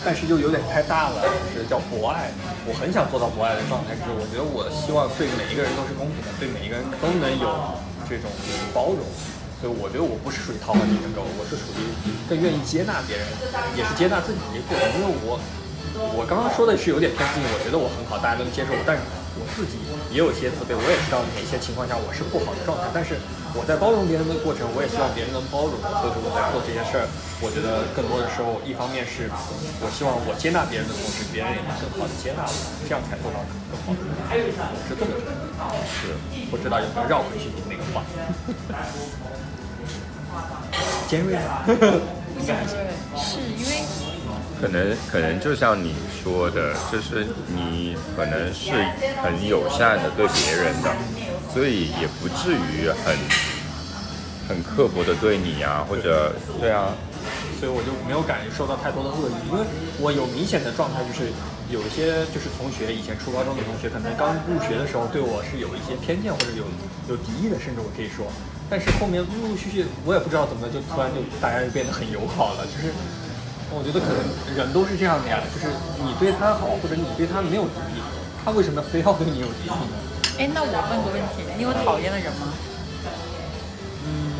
Speaker 1: 但是又有点太大了，就是叫博爱。我很想做到博爱的状态，就是我觉得我希望对每一个人都是公平的，对每一个人都能有这种包容。所以我觉得我不是属于讨好型人格，我是属于更愿意接纳别人，也是接纳自己的一个过程。因为我我刚刚说的是有点偏激，我觉得我很好，大家都能接受我，但是我自己也有一些自卑，我也知道哪些情况下我是不好的状态，但是我在包容别人的过程，我也希望别人能包容我，所以说我在做这些事儿，我觉得更多的时候，一方面是我希望我接纳别人的同时，别人也能更好的接纳我，这样才做到更好的。我是这么觉得，是不知道有没有绕回去你那个话，[LAUGHS] 尖锐吗？应该还行。
Speaker 2: 是因为
Speaker 3: 可能可能就像你说的，就是你可能是很友善的对别人的，所以也不至于很很刻薄的对你啊，或者对啊，
Speaker 1: 所以我就没有感受到太多的恶意，因为我有明显的状态，就是有一些就是同学，以前初高中的同学，可能刚入学的时候对我是有一些偏见或者有有敌意的，甚至我可以说，但是后面陆陆续续，我也不知道怎么就突然就大家就变得很友好了，就是我觉得可能人都是这样的呀，就是你对他好或者你对他没有敌意，他为什么非要对你有敌意呢？
Speaker 2: 哎，那我问个问题，你有讨厌的人吗？
Speaker 1: 嗯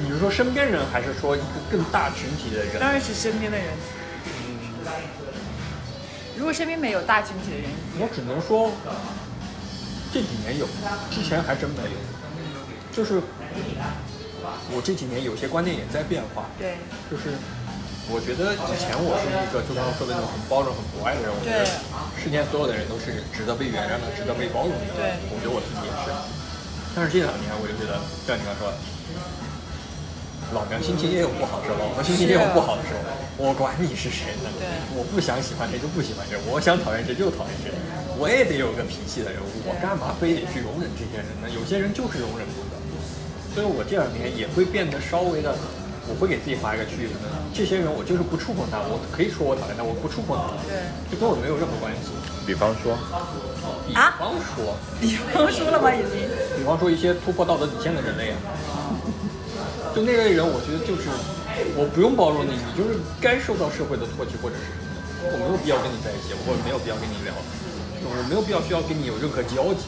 Speaker 1: 你是说身边人，还是说一个更大群体的人？
Speaker 2: 当然是身边的人。如果身边没有大群体的人，
Speaker 1: 我只能说这几年有，之前还真没有。就是我这几年有些观念也在变化，
Speaker 2: 对
Speaker 1: 就是我觉得以前我是一个就刚刚说的那种很包容、很博爱的人，我觉得
Speaker 2: 对
Speaker 1: 世间所有的人都是值得被原谅的、值得被包容的。
Speaker 2: 对
Speaker 1: 我觉得我自己也是。但是这两年我就觉得，就像你刚说的，老娘心情也有不好的时候，老婆心情也有不好的时候，我管你是谁呢？
Speaker 2: 对
Speaker 1: 我不想喜欢谁就不喜欢谁，我想讨厌谁就讨厌谁，我也得有个脾气的人，我干嘛非得去容忍这些人呢？有些人就是容忍不了，所以我这两年也会变得稍微的，我会给自己划一个区域，可能这些人我就是不触碰他，我可以说我讨厌他，我不触碰他，
Speaker 2: 对
Speaker 1: 这跟我没有任何关系。
Speaker 3: 比方说，
Speaker 1: 比
Speaker 2: 啊
Speaker 1: 方说，
Speaker 2: 比方说了吗？已经。
Speaker 1: 比方说一些突破道德底线的人类啊，就那类人，我觉得就是我不用包容你，你就是该受到社会的唾弃或者是什么的，我没有必要跟你在一起，或者没有必要跟你聊，就我没有必要需要跟你有任何交集。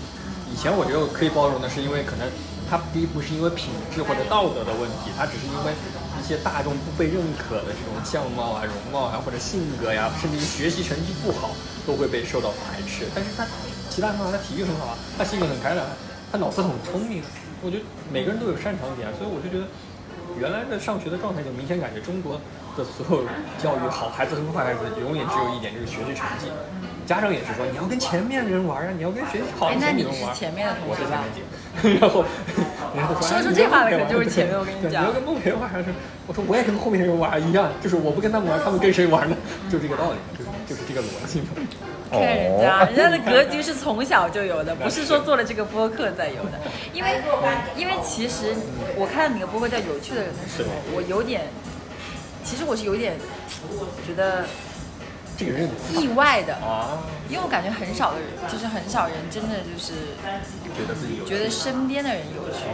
Speaker 1: 以前我觉得可以包容的是因为可能他第一不是因为品质或者道德的问题，他只是因为一些大众不被认可的这种相貌啊、容貌啊或者性格呀，甚至于学习成绩不好都会被受到排斥。但是他其他方面他体育很好啊，他性格很开朗，他脑子很聪明。我觉得每个人都有擅长点，所以我就觉得原来的上学的状态就明显感觉中国的所有教育好孩子和坏孩子永远只有一点就是学习成绩。家长也是说你要跟前面的人玩啊，你要跟学习好的
Speaker 2: 哎那你
Speaker 1: 前面人玩。
Speaker 2: 是前面的同
Speaker 1: 我
Speaker 2: 学吧
Speaker 1: 是前面几个，[LAUGHS] [LAUGHS] 然后说
Speaker 2: 出这话来
Speaker 1: 跟后面玩
Speaker 2: 可能就是前面 [LAUGHS] 我跟你讲
Speaker 1: 你要跟后面玩还是我说我也跟后面人玩一样，就是我不跟他们玩，他们跟谁玩呢？就这个道理，就是就是这个逻辑嘛。
Speaker 2: 看人家，人家的格局是从小就有的，不是说做了这个播客再有的。因为，因为其实我看你的播客叫《有趣的人》的时候，我有点，其实我是有点觉得
Speaker 1: 这个人
Speaker 2: 意外的，
Speaker 1: 啊，
Speaker 2: 因为我感觉很少的人，就是很少人真的就是
Speaker 1: 觉得自己有
Speaker 2: 觉得身边的人有趣，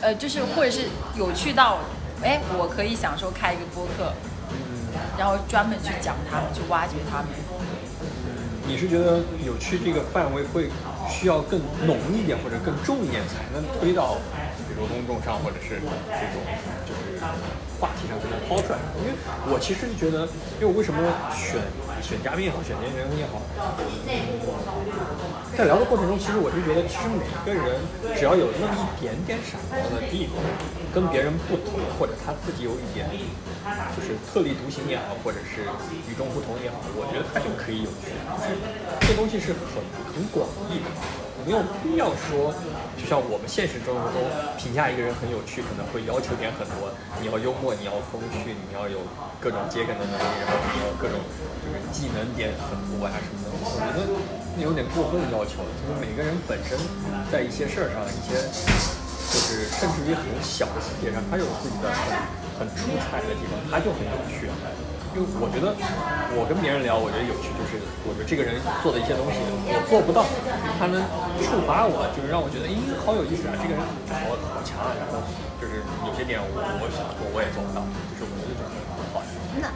Speaker 2: 呃，就是或者是有趣到，哎，我可以享受开一个播客，然后专门去讲他们，去挖掘他们。
Speaker 1: 你是觉得有趣这个范围会需要更浓一点或者更重一点，才能推到比如说公众上，或者是这种就是话题上跟他抛出来？因为我其实觉得，因为我为什么选选嘉宾也好，选年轻人也好，在聊的过程中，其实我就觉得，其实每个人只要有那么一点点闪光的地方，跟别人不同，或者他自己有一点就是特立独行也好，或者是与众不同也好，我觉得他就可以有趣。就是这东西是很很广义的，没有必要说，就像我们现实生活中评价一个人很有趣，可能会要求点很多，你要幽默，你要风趣，你要有各种接梗的能力，然后你要各种就是技能点很多啊什么的。我觉得那有点过分要求了，就是每个人本身在一些事儿上，一些就就是甚至于很小的细节上，他有自己的很很出彩的地方，他就很有趣。因为我觉得我跟别人聊，我觉得有趣就是我觉得这个人做的一些东西我做不到，他能触发我，就是让我觉得咦好有意思啊，这个人好好强啊，然后就是有些点我我想做我也做不到，就是我觉得这种很好。
Speaker 2: 那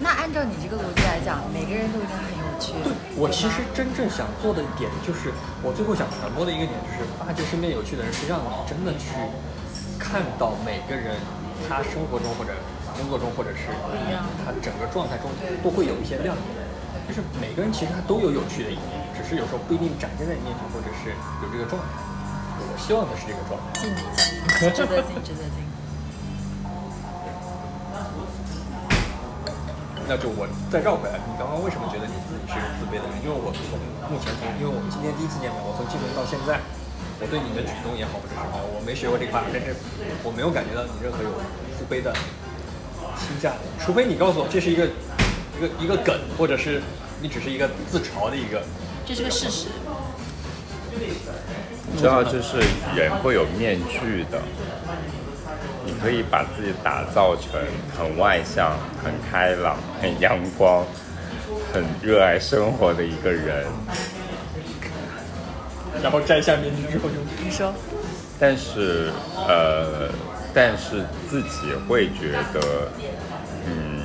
Speaker 2: 那按照你这个逻辑来讲，每个人都应该很有趣。
Speaker 1: 对我其实真正想做的点，就是我最后想传播的一个点，就是发掘身边有趣的人，是让你真的去看到每个人他生活中或者工作中，或者是他整个状态中都会有一些亮点。就是每个人其实他都有有趣的一面，只是有时候不一定展现在你面前，或者是有这个状态。我希望的是这个状态。
Speaker 2: 敬你敬你，值得敬值得敬。
Speaker 1: 那就我再绕回来，你刚刚为什么觉得你自己是个自卑的人？因为我从目前从，因为我们今天第一次见面，我从进门到现在，我对你的举动也好或者什么，我没学过这个话，但是我没有感觉到你任何有自卑的倾向，除非你告诉我这是一个一个一个梗，或者是你只是一个自嘲的一个。
Speaker 2: 这是个事实。
Speaker 3: 你知道，就是人会有面具的。你可以把自己打造成很外向、很开朗、很阳光、很热爱生活的一个人，
Speaker 1: 然后摘下面具之后就
Speaker 2: 你说，
Speaker 3: 但是呃，但是自己会觉得，嗯，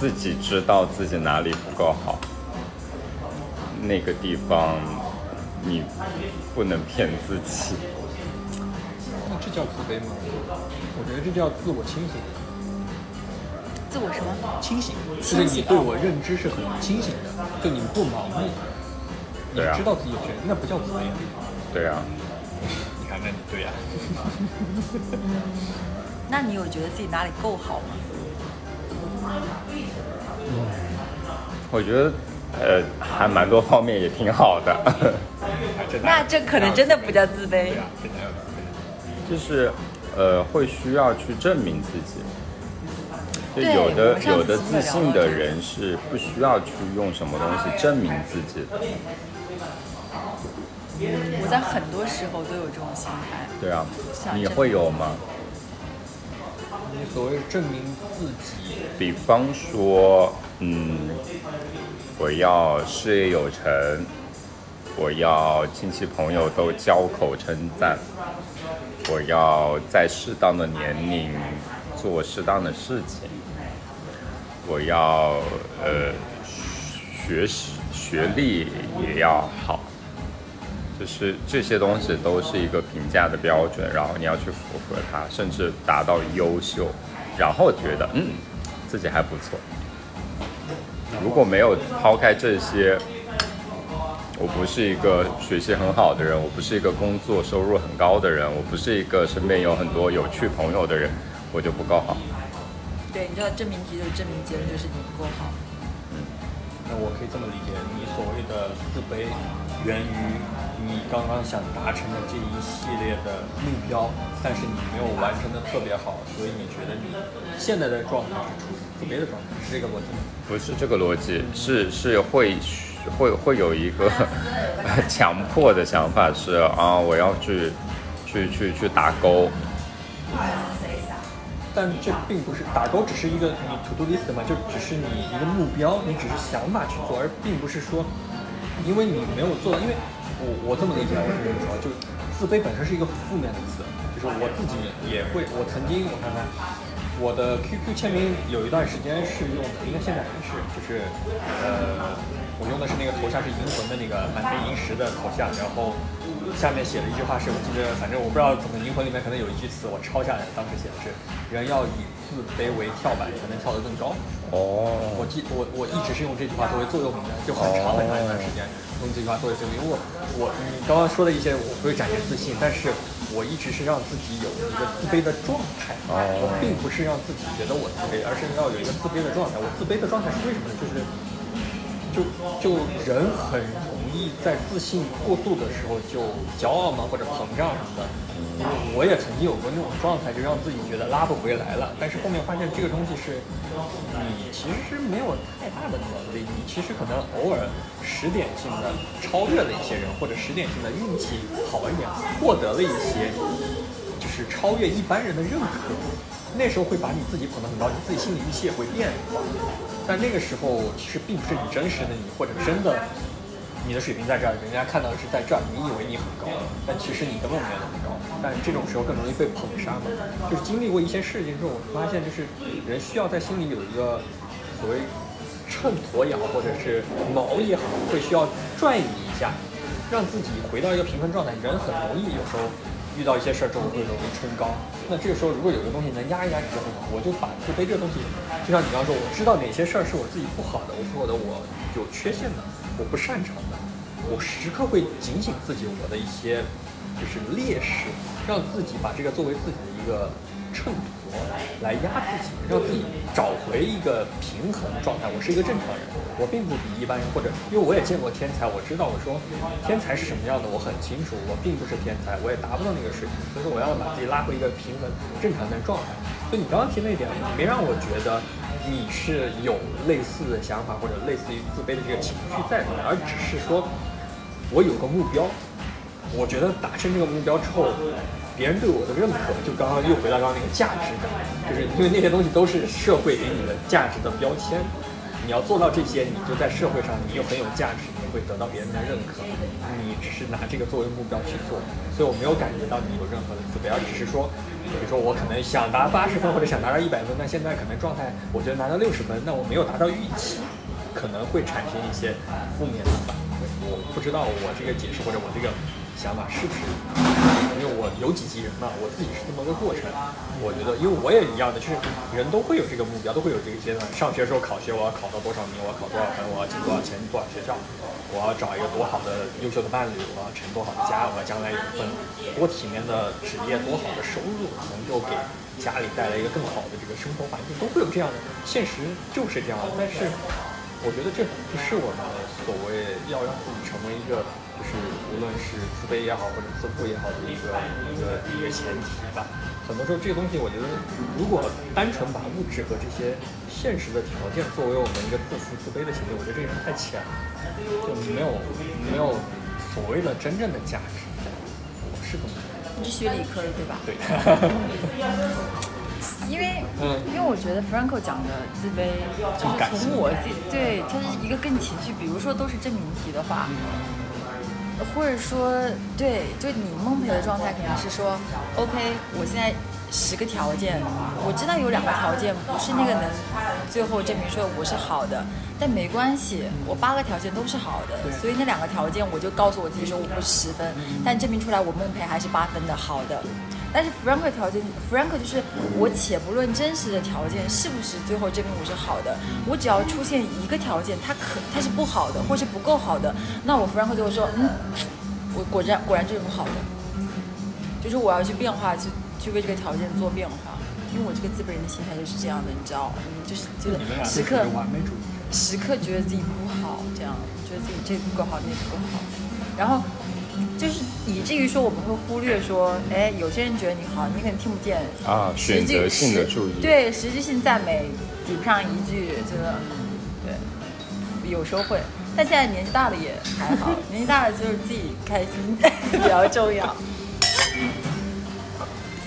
Speaker 3: 自己知道自己哪里不够好，那个地方你不能骗自己。
Speaker 1: 那这叫自卑吗？我觉得这叫自我清醒。
Speaker 2: 自我什么？
Speaker 1: 清醒，就是你对我认知是很清醒的，就你不盲目，你知道自己有缺点，那不叫自卑。
Speaker 3: 对啊。
Speaker 1: 对呀。[LAUGHS]
Speaker 2: 那你有觉得自己哪里够好吗？
Speaker 3: 我觉得，呃，还蛮多方面也挺好的。
Speaker 2: 那这可能真的不叫自卑。
Speaker 3: 就是，呃，会需要去证明自己。就有的有的自信的人是不需要去用什么东西证明自己的。
Speaker 2: 我在很多时候都有这种心态。
Speaker 3: 对啊，你会有吗？
Speaker 1: 你所谓证明自己，
Speaker 3: 比方说，嗯，我要事业有成，我要亲戚朋友都交口称赞。我要在适当的年龄做适当的事情。我要呃学习学历也要好，就是这些东西都是一个评价的标准，然后你要去符合它，甚至达到优秀，然后觉得嗯自己还不错。如果没有抛开这些。我不是一个学习很好的人，我不是一个工作收入很高的人，我不是一个身边有很多有趣朋友的人，我就不够好。
Speaker 2: 对，你知道证明题就是证明结论就是你不够好。
Speaker 1: 嗯，那我可以这么理解，你所谓的自卑源于你刚刚想达成的这一系列的目标，但是你没有完成的特别好，所以你觉得你现在的状态是处于特别的状态，是这个逻辑吗？
Speaker 3: 不是这个逻辑，是是会。会会有一个强迫的想法是啊，我要去去去去打勾。
Speaker 1: 但这并不是打勾，只是一个你 to do list 嘛，就只是你一个目标，你只是想法去做，而并不是说因为你没有做。因为我我这么理解，我跟你说，就自卑本身是一个负面的词，就是我自己也会，我曾经我看看我的 QQ 签名有一段时间是用的，应该现在还是，就是呃。我用的是那个头像是银魂的那个满天银石的头像，然后下面写了一句话，是我记得，反正我不知道怎么银魂里面可能有一句词，我抄下来，当时写的是人要以自卑为跳板，才能跳得更高。
Speaker 3: 哦，
Speaker 1: 我记我我一直是用这句话作为座右铭的，就很长很长一段时间用这句话作为座右铭。因为我我你刚刚说的一些，我不会展现自信，但是我一直是让自己有一个自卑的状态。我并不是让自己觉得我自卑，而是要有一个自卑的状态。我自卑的状态是为什么呢？就是。就就人很容易在自信过度的时候就骄傲嘛，或者膨胀什么的。因为我也曾经有过那种状态，就让自己觉得拉不回来了。但是后面发现这个东西是，你其实是没有太大的能力，你其实可能偶尔时点性的超越了一些人，或者时点性的运气好一点，获得了一些就是超越一般人的认可。那时候会把你自己捧得很高，你自己心理预期也会变化。但那个时候其实并不是你真实的你，或者真的你的水平在这儿，人家看到的是在这儿，你以为你很高，但其实你根本没有那么高。但这种时候更容易被捧杀嘛。就是经历过一些事情之后，我发现就是人需要在心里有一个所谓秤砣也好或者是锚也好，会需要转移一下，让自己回到一个平衡状态。人很容易有时候遇到一些事儿之后会容易冲高。那这个时候如果有个东西能压一压你就很好。我就把自卑这个东西，就像你刚刚说，我知道哪些事儿是我自己不好的，我是我的我有缺陷的，我不擅长的，我时刻会警醒自己我的一些就是劣势，让自己把这个作为自己的一个秤砣来压自己，让自己找回一个平衡状态。我是一个正常人，我并不比一般人，或者因为我也见过天才，我知道我说天才是什么样的，我很清楚，我并不是天才，我也达不到那个水平，所以说我要把自己拉回一个平衡正常的状态。所以你刚刚提那一点，没让我觉得你是有类似的想法或者类似于自卑的这个情绪在的，而只是说我有个目标，我觉得达成这个目标之后，别人对我的认可，就刚刚又回到刚刚那个价值感，就是因为那些东西都是社会给你的价值的标签，你要做到这些，你就在社会上你又很有价值，你会得到别人的认可，你只是拿这个作为目标去做，所以我没有感觉到你有任何的自卑，而只是说，比如说我可能想达八十分或者想达到一百分，但现在可能状态我觉得拿到六十分，那我没有达到预期，可能会产生一些负面的我不知道我这个解释或者我这个想法是不是，因为我有几级人嘛，我自己是这么个过程。我觉得，因为我也一样的，就是人都会有这个目标，都会有这个阶段。上学时候考学，我要考到多少名，我要考多少分，我要进多少钱，多少学校，我要找一个多好的优秀的伴侣，我要成多好的家，我要将来有一份多体面的职业，多好的收入，能够给家里带来一个更好的这个生活环境，都会有这样的。现实就是这样，但是我觉得这不是我们所谓要让自己成为一个，就是无论是自卑也好，或者自负也好的一个一个一个前提吧。很多时候这个东西，我觉得如果单纯把物质和这些现实的条件作为我们一个自负自卑的前提，我觉得这个是太浅了，就没有没有所谓的真正的价值。我是这么觉得。
Speaker 2: 你是学理科的对吧？
Speaker 1: 对，[LAUGHS]
Speaker 2: 因为，
Speaker 1: 嗯。
Speaker 2: 因为我觉得 Franco 讲的自卑，就是从我自己对，它是一个更情绪，比如说都是证明题的话，或者说对，就你梦培的状态可能是说，OK，我现在十个条件，我知道有两个条件不是那个能最后证明说我是好的，但没关系，我八个条件都是好的，所以那两个条件我就告诉我自己说我不是十分，但证明出来我梦培还是八分的好的。但是 Frank 的条件，Frank 就是我且不论真实的条件是不是最后证明我是好的，我只要出现一个条件，它可它是不好的，或是不够好的，那我 Frank 就会说，嗯，我果然果然就是不好的，就是我要去变化，去去为这个条件做变化，因为我这个资本人的心态就是这样的，你知道，嗯，就是就时刻
Speaker 1: 完美主义。
Speaker 2: 时刻觉得自己不好，这样觉得自己这不够好，那个不够好，然后就是以至于说我们会忽略说，哎，有些人觉得你好，你可能听不见
Speaker 3: 啊选择性的注意
Speaker 2: 对实际性赞美抵不上一句，真的，对，有时候会，但现在年纪大了也还好，[LAUGHS] 年纪大了就是自己开心 [LAUGHS] 比较重要。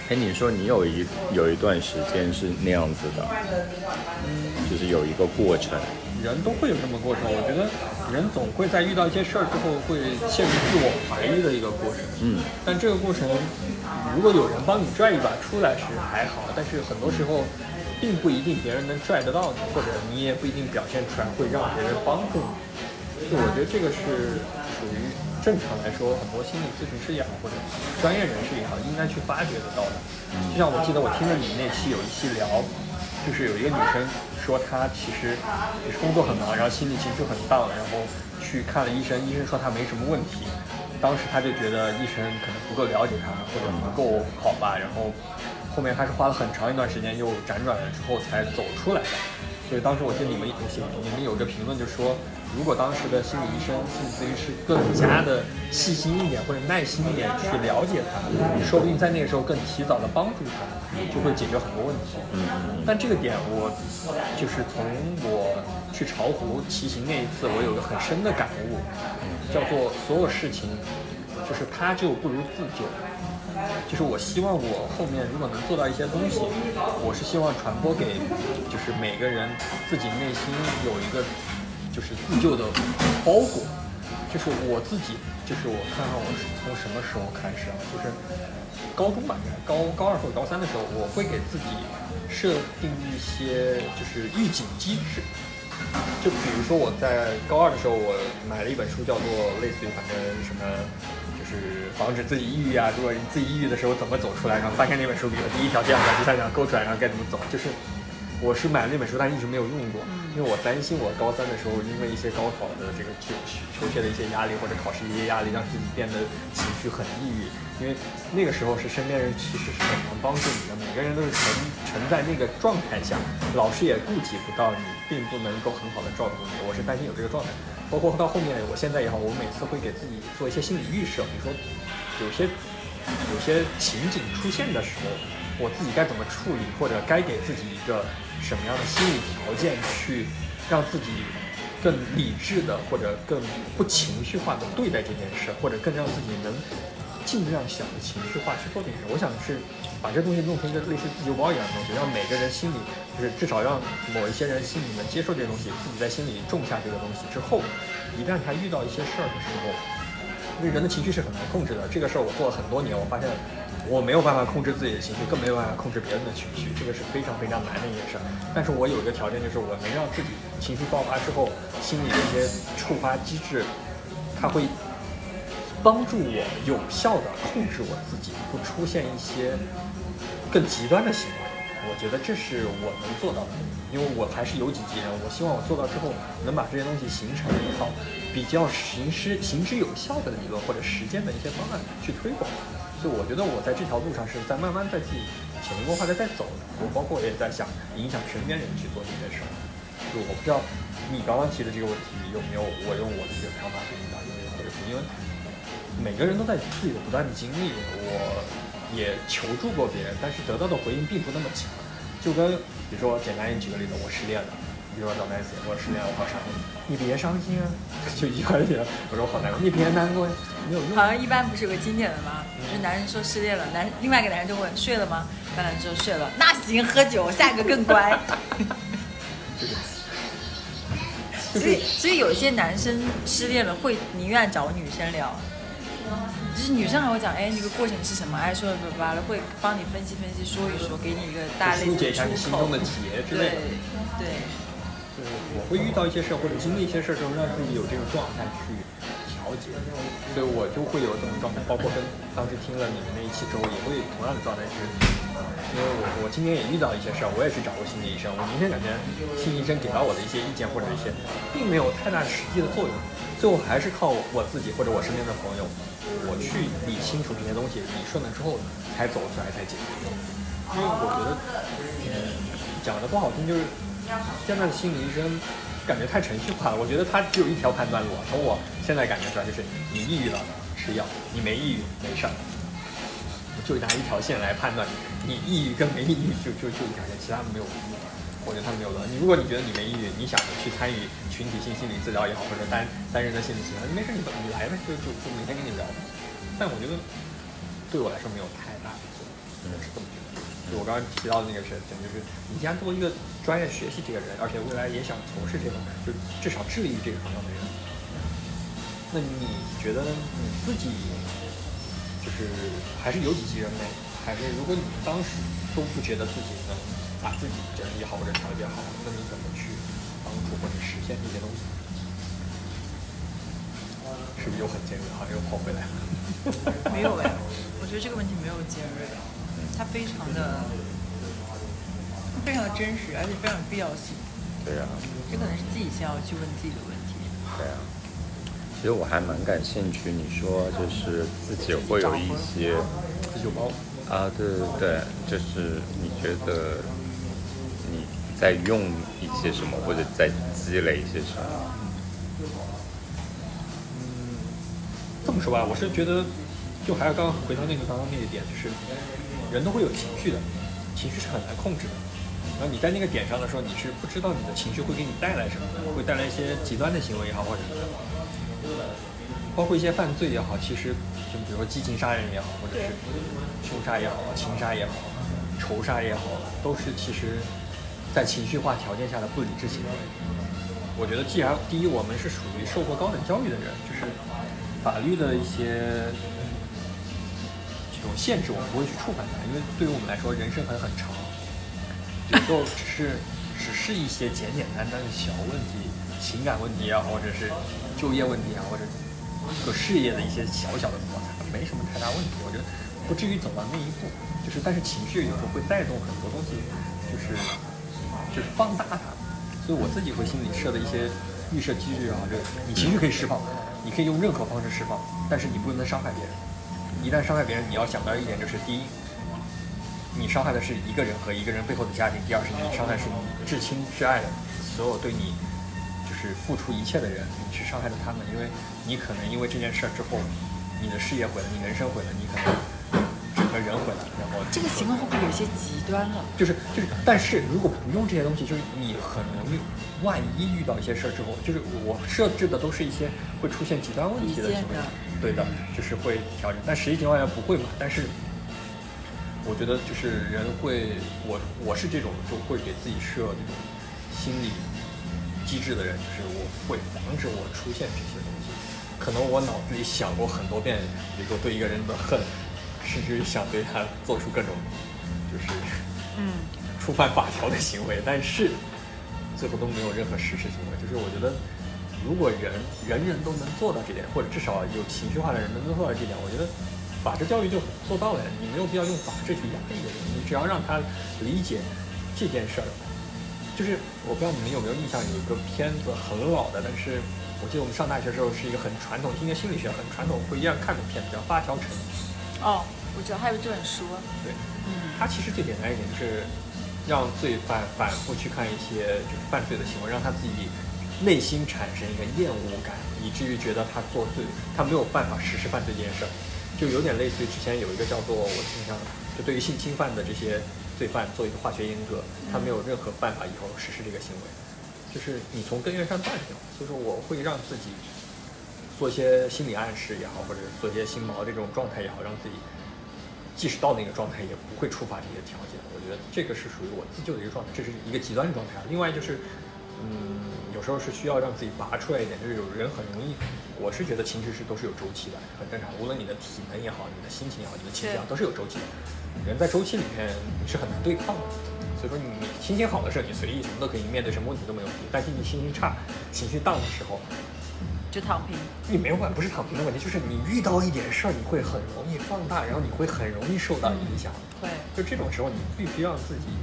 Speaker 3: 哎，你说你有一有一段时间是那样子的，就是有一个过程，
Speaker 1: 人都会有这么过程，我觉得人总会在遇到一些事儿之后会陷入自我怀疑的一个过程。
Speaker 3: 嗯，
Speaker 1: 但这个过程，如果有人帮你拽一把出来是还好，但是很多时候，并不一定别人能拽得到你，或者你也不一定表现出来会让别人帮助你。就我觉得这个是属于正常来说，很多心理咨询师也好，或者专业人士也好，应该去发掘得到的。就像我记得我听了你那期有一期聊，就是有一个女生说他其实也是工作很忙，然后心理情绪很荡，然后去看了医生，医生说他没什么问题。当时他就觉得医生可能不够了解他，或者不够好吧，然后后面还是花了很长一段时间，又辗转了之后才走出来的。所以当时我记得你们有些你们有个评论就说，如果当时的心理医生、心理咨询师更加的细心一点或者耐心一点去了解他，说不定在那个时候更提早的帮助他，就会解决很多问题。
Speaker 3: 嗯
Speaker 1: 但这个点我就是从我去巢湖骑行那一次，我有个很深的感悟，叫做所有事情就是他救不如自救。就是我希望我后面如果能做到一些东西，我是希望传播给就是每个人自己内心有一个就是自救的包裹。就是我自己，就是我看看我是从什么时候开始啊，就是高中吧，应该高高二或者高三的时候，我会给自己设定一些就是预警机制。就比如说我在高二的时候，我买了一本书，叫做类似于反正什么，是防止自己抑郁啊。如果你自己抑郁的时候怎么走出来，然后发现那本书，比如第一条第二条，第三条勾出来，然后该怎么走，就是我是买了那本书，但一直没有用过，因为我担心我高三的时候因为一些高考的这个求求学的一些压力或者考试一些压力，让自己变得情绪很抑郁。因为那个时候是身边人其实是很能帮助你的，每个人都是沉沉在那个状态下，老师也顾及不到你，并不能够很好的照顾你。我是担心有这个状态，包括到后面我现在也好，我每次会给自己做一些心理预设，比如说有些有些情景出现的时候，我自己该怎么处理，或者该给自己一个什么样的心理条件去让自己更理智的或者更不情绪化的对待这件事，或者更让自己能尽量想的情绪化去做这件事。我想是把这东西弄成一个类似自救包一样的东西，让每个人心里就是至少让某一些人心里能接受这些东西，自己在心里种下这个东西之后，一旦他遇到一些事儿的时候，因为人的情绪是很难控制的。这个事儿我做了很多年，我发现我没有办法控制自己的情绪，更没有办法控制别人的情绪，这个是非常非常难的一件事儿。但是我有一个条件，就是我能让自己情绪爆发之后，心里的一些触发机制，它会帮助我有效的控制我自己，不出现一些更极端的行为。我觉得这是我能做到的，因为我还是有己及人。我希望我做到之后，能把这些东西形成一套比较行之行之有效的理论或者实践的一些方案去推广。所以我觉得我在这条路上是在慢慢在自己潜移默化的在走的。我包括也在想影响身边人去做这件事儿。就我不知道你刚刚提的这个问题有没有我用我的这个想法给你打一个或者因为每个人都在自己的不断的经历，我也求助过别人，但是得到的回应并不那么强。就跟比如说简单一举个例子，我失恋了，比如说找 Nancy，我失恋了，我好伤心，你别伤心啊，就一句话就行了。我说我好难过，你别难过呀，没有用。
Speaker 2: 好像一般不是有个经典的吗？就是男人说失恋了，男另外一个男人就问睡了吗？那男人说睡了，那行喝酒，下一个更乖。[LAUGHS] 所以，[LAUGHS] 所以有些男生失恋了会宁愿找女生聊，就是女生还会讲，哎，那个过程是什么？哎，说了叭叭了，会帮你分析分析，说一说，给你一个大类似的
Speaker 1: 疏解一下你心中的。结之类
Speaker 2: 对
Speaker 1: 的。
Speaker 2: 对，
Speaker 1: 就是我会遇到一些事儿或者经历一些事儿之后，让自己有这种状态去调节，所以我就会有这种状态。包括跟当时听了你们那一期之后，也会同样的状态是，因为我我今天也遇到一些事儿，我也去找过心理医生，我明显感觉心理医生给到我的一些意见或者一些，并没有太大实际的作用，最后还是靠我自己或者我身边的朋友，我去理清楚这些东西，理顺了之后才走出来才解决。因为我觉得，嗯，讲的不好听就是现在的心理医生感觉太程序化了，我觉得他只有一条判断路。从我现在感觉出来，就是你抑郁了吃药，你没抑郁没事儿，就拿一条线来判断你，抑郁跟没抑郁就就就一条线，其他的没有。我觉得他没有了。你如果你觉得你没抑郁，你想去参与群体性心理治疗也好，或者单单人的心理治疗，没事你你来呗，就就就每天跟你聊。但我觉得对我来说没有太大的作用，我是这么觉得。就我刚刚提到的那个事情，就是你既然作为一个专业学习这个人，而且未来也想从事这种，就至少致力于这个行当的人，那你觉得你自己就是还是有几级人没？还是如果你当时都不觉得自己能把自己整理好或者调节好，那你怎么去帮助或者实现这些东西？是不是又很尖锐？好像又跑回来了。[LAUGHS]
Speaker 2: 没有哎，我觉得这个问题没有尖锐的，它非常的非常的真实，而且非常有必要性。
Speaker 3: 对呀、
Speaker 2: 这可能是自己先要去问自己的问题。
Speaker 3: 对呀、其实我还蛮感兴趣，你说就是自己会有一些
Speaker 1: 自救包，
Speaker 3: 啊，对对对，就是你觉得你在用一些什么，或者在积累一些什么？
Speaker 1: 这么说吧，我是觉得，就还是刚刚回到那个刚刚那个点，就是人都会有情绪的，情绪是很难控制的。然后你在那个点上的时候，你是不知道你的情绪会给你带来什么的，会带来一些极端的行为也好，或者什么的，包括一些犯罪也好，其实就比如说激情杀人也好，或者是凶杀也好、情杀也好、仇杀也好，都是其实在情绪化条件下的不理智行为。我觉得，既然第一，我们是属于受过高等教育的人，就是法律的一些种限制，我们不会去触犯它，因为对于我们来说，人生还很长，有时候只是只是一些简简单单的小问题，情感问题啊，或者是就业问题啊，或者个事业的一些小小的摩擦，没什么太大问题，我觉得不至于走到那一步。就是，但是情绪有时候会带动很多东西，就是就是放大它。所以我自己会心里设的一些预设机制啊，就是你情绪可以释放，你可以用任何方式释放，但是你不能伤害别人。一旦伤害别人，你要想到一点就是：第一，你伤害的是一个人和一个人背后的家庭；第二是你伤害是你至亲至爱的所有对你就是付出一切的人，你去伤害了他们，因为你可能因为这件事儿之后，你的事业毁了，你人生毁了，你可能整个人毁了，然后
Speaker 2: 这个情况会不会有些极端了？
Speaker 1: 就是就是，但是如果不用这些东西，就是你很容易，万一遇到一些事儿之后，就是我设置的都是一些会出现极端问题的行为
Speaker 2: 离间的，
Speaker 1: 对的，就是会调整。但实际情况下不会嘛？但是我觉得就是人会，我我是这种就会给自己设这种心理机制的人，就是我会防止我出现这些东西。可能我脑子里想过很多遍，比如说对一个人的恨，甚至于想对他做出各种就是
Speaker 2: 嗯，
Speaker 1: 触犯法条的行为，但是最后都没有任何实施行为。就是我觉得，如果人人人都能做到这点，或者至少有情绪化的人能做到这点，我觉得法治教育就做到了。你没有必要用法治去压抑一个人，你只要让他理解这件事儿。就是我不知道你们有没有印象，有一个片子很老的，但是我记得我们上大学的时候是一个很传统，今天心理学很传统会一样看的片子，叫《发条城》。
Speaker 2: 哦，我知道还有这本书，
Speaker 1: 对，
Speaker 2: 嗯，
Speaker 1: 它其实最简单一点就是让罪犯反复去看一些就是犯罪的行为，让他自己内心产生一个厌恶感，以至于觉得他做罪，他没有办法实施犯罪这件事儿，就有点类似于之前有一个叫做我印象，就对于性侵犯的这些罪犯做一个化学阉割，他没有任何办法以后实施这个行为，就是你从根源上断掉。所以说我会让自己做一些心理暗示也好，或者做一些心锚这种状态也好，让自己即使到那个状态也不会触发这些条件。我觉得这个是属于我自救的一个状态，这是一个极端状态。另外就是，嗯，有时候是需要让自己拔出来一点，就是有人很容易，我是觉得情绪是都是有周期的，很正常。无论你的体能也好，你的心情也好，你的情绪也好，都是有周期的。人在周期里面你是很难对抗的。所以说你心情好的时候，你随意什么都可以面对，什么问题都没有问题。但是你心情差、情绪荡的时候，
Speaker 2: 就躺平。
Speaker 1: 你没有办法，不是躺平的问题，就是你遇到一点事儿，你会很容易放大，然后你会很容易受到影响。
Speaker 2: 对，
Speaker 1: 就这种时候，你必须让自己，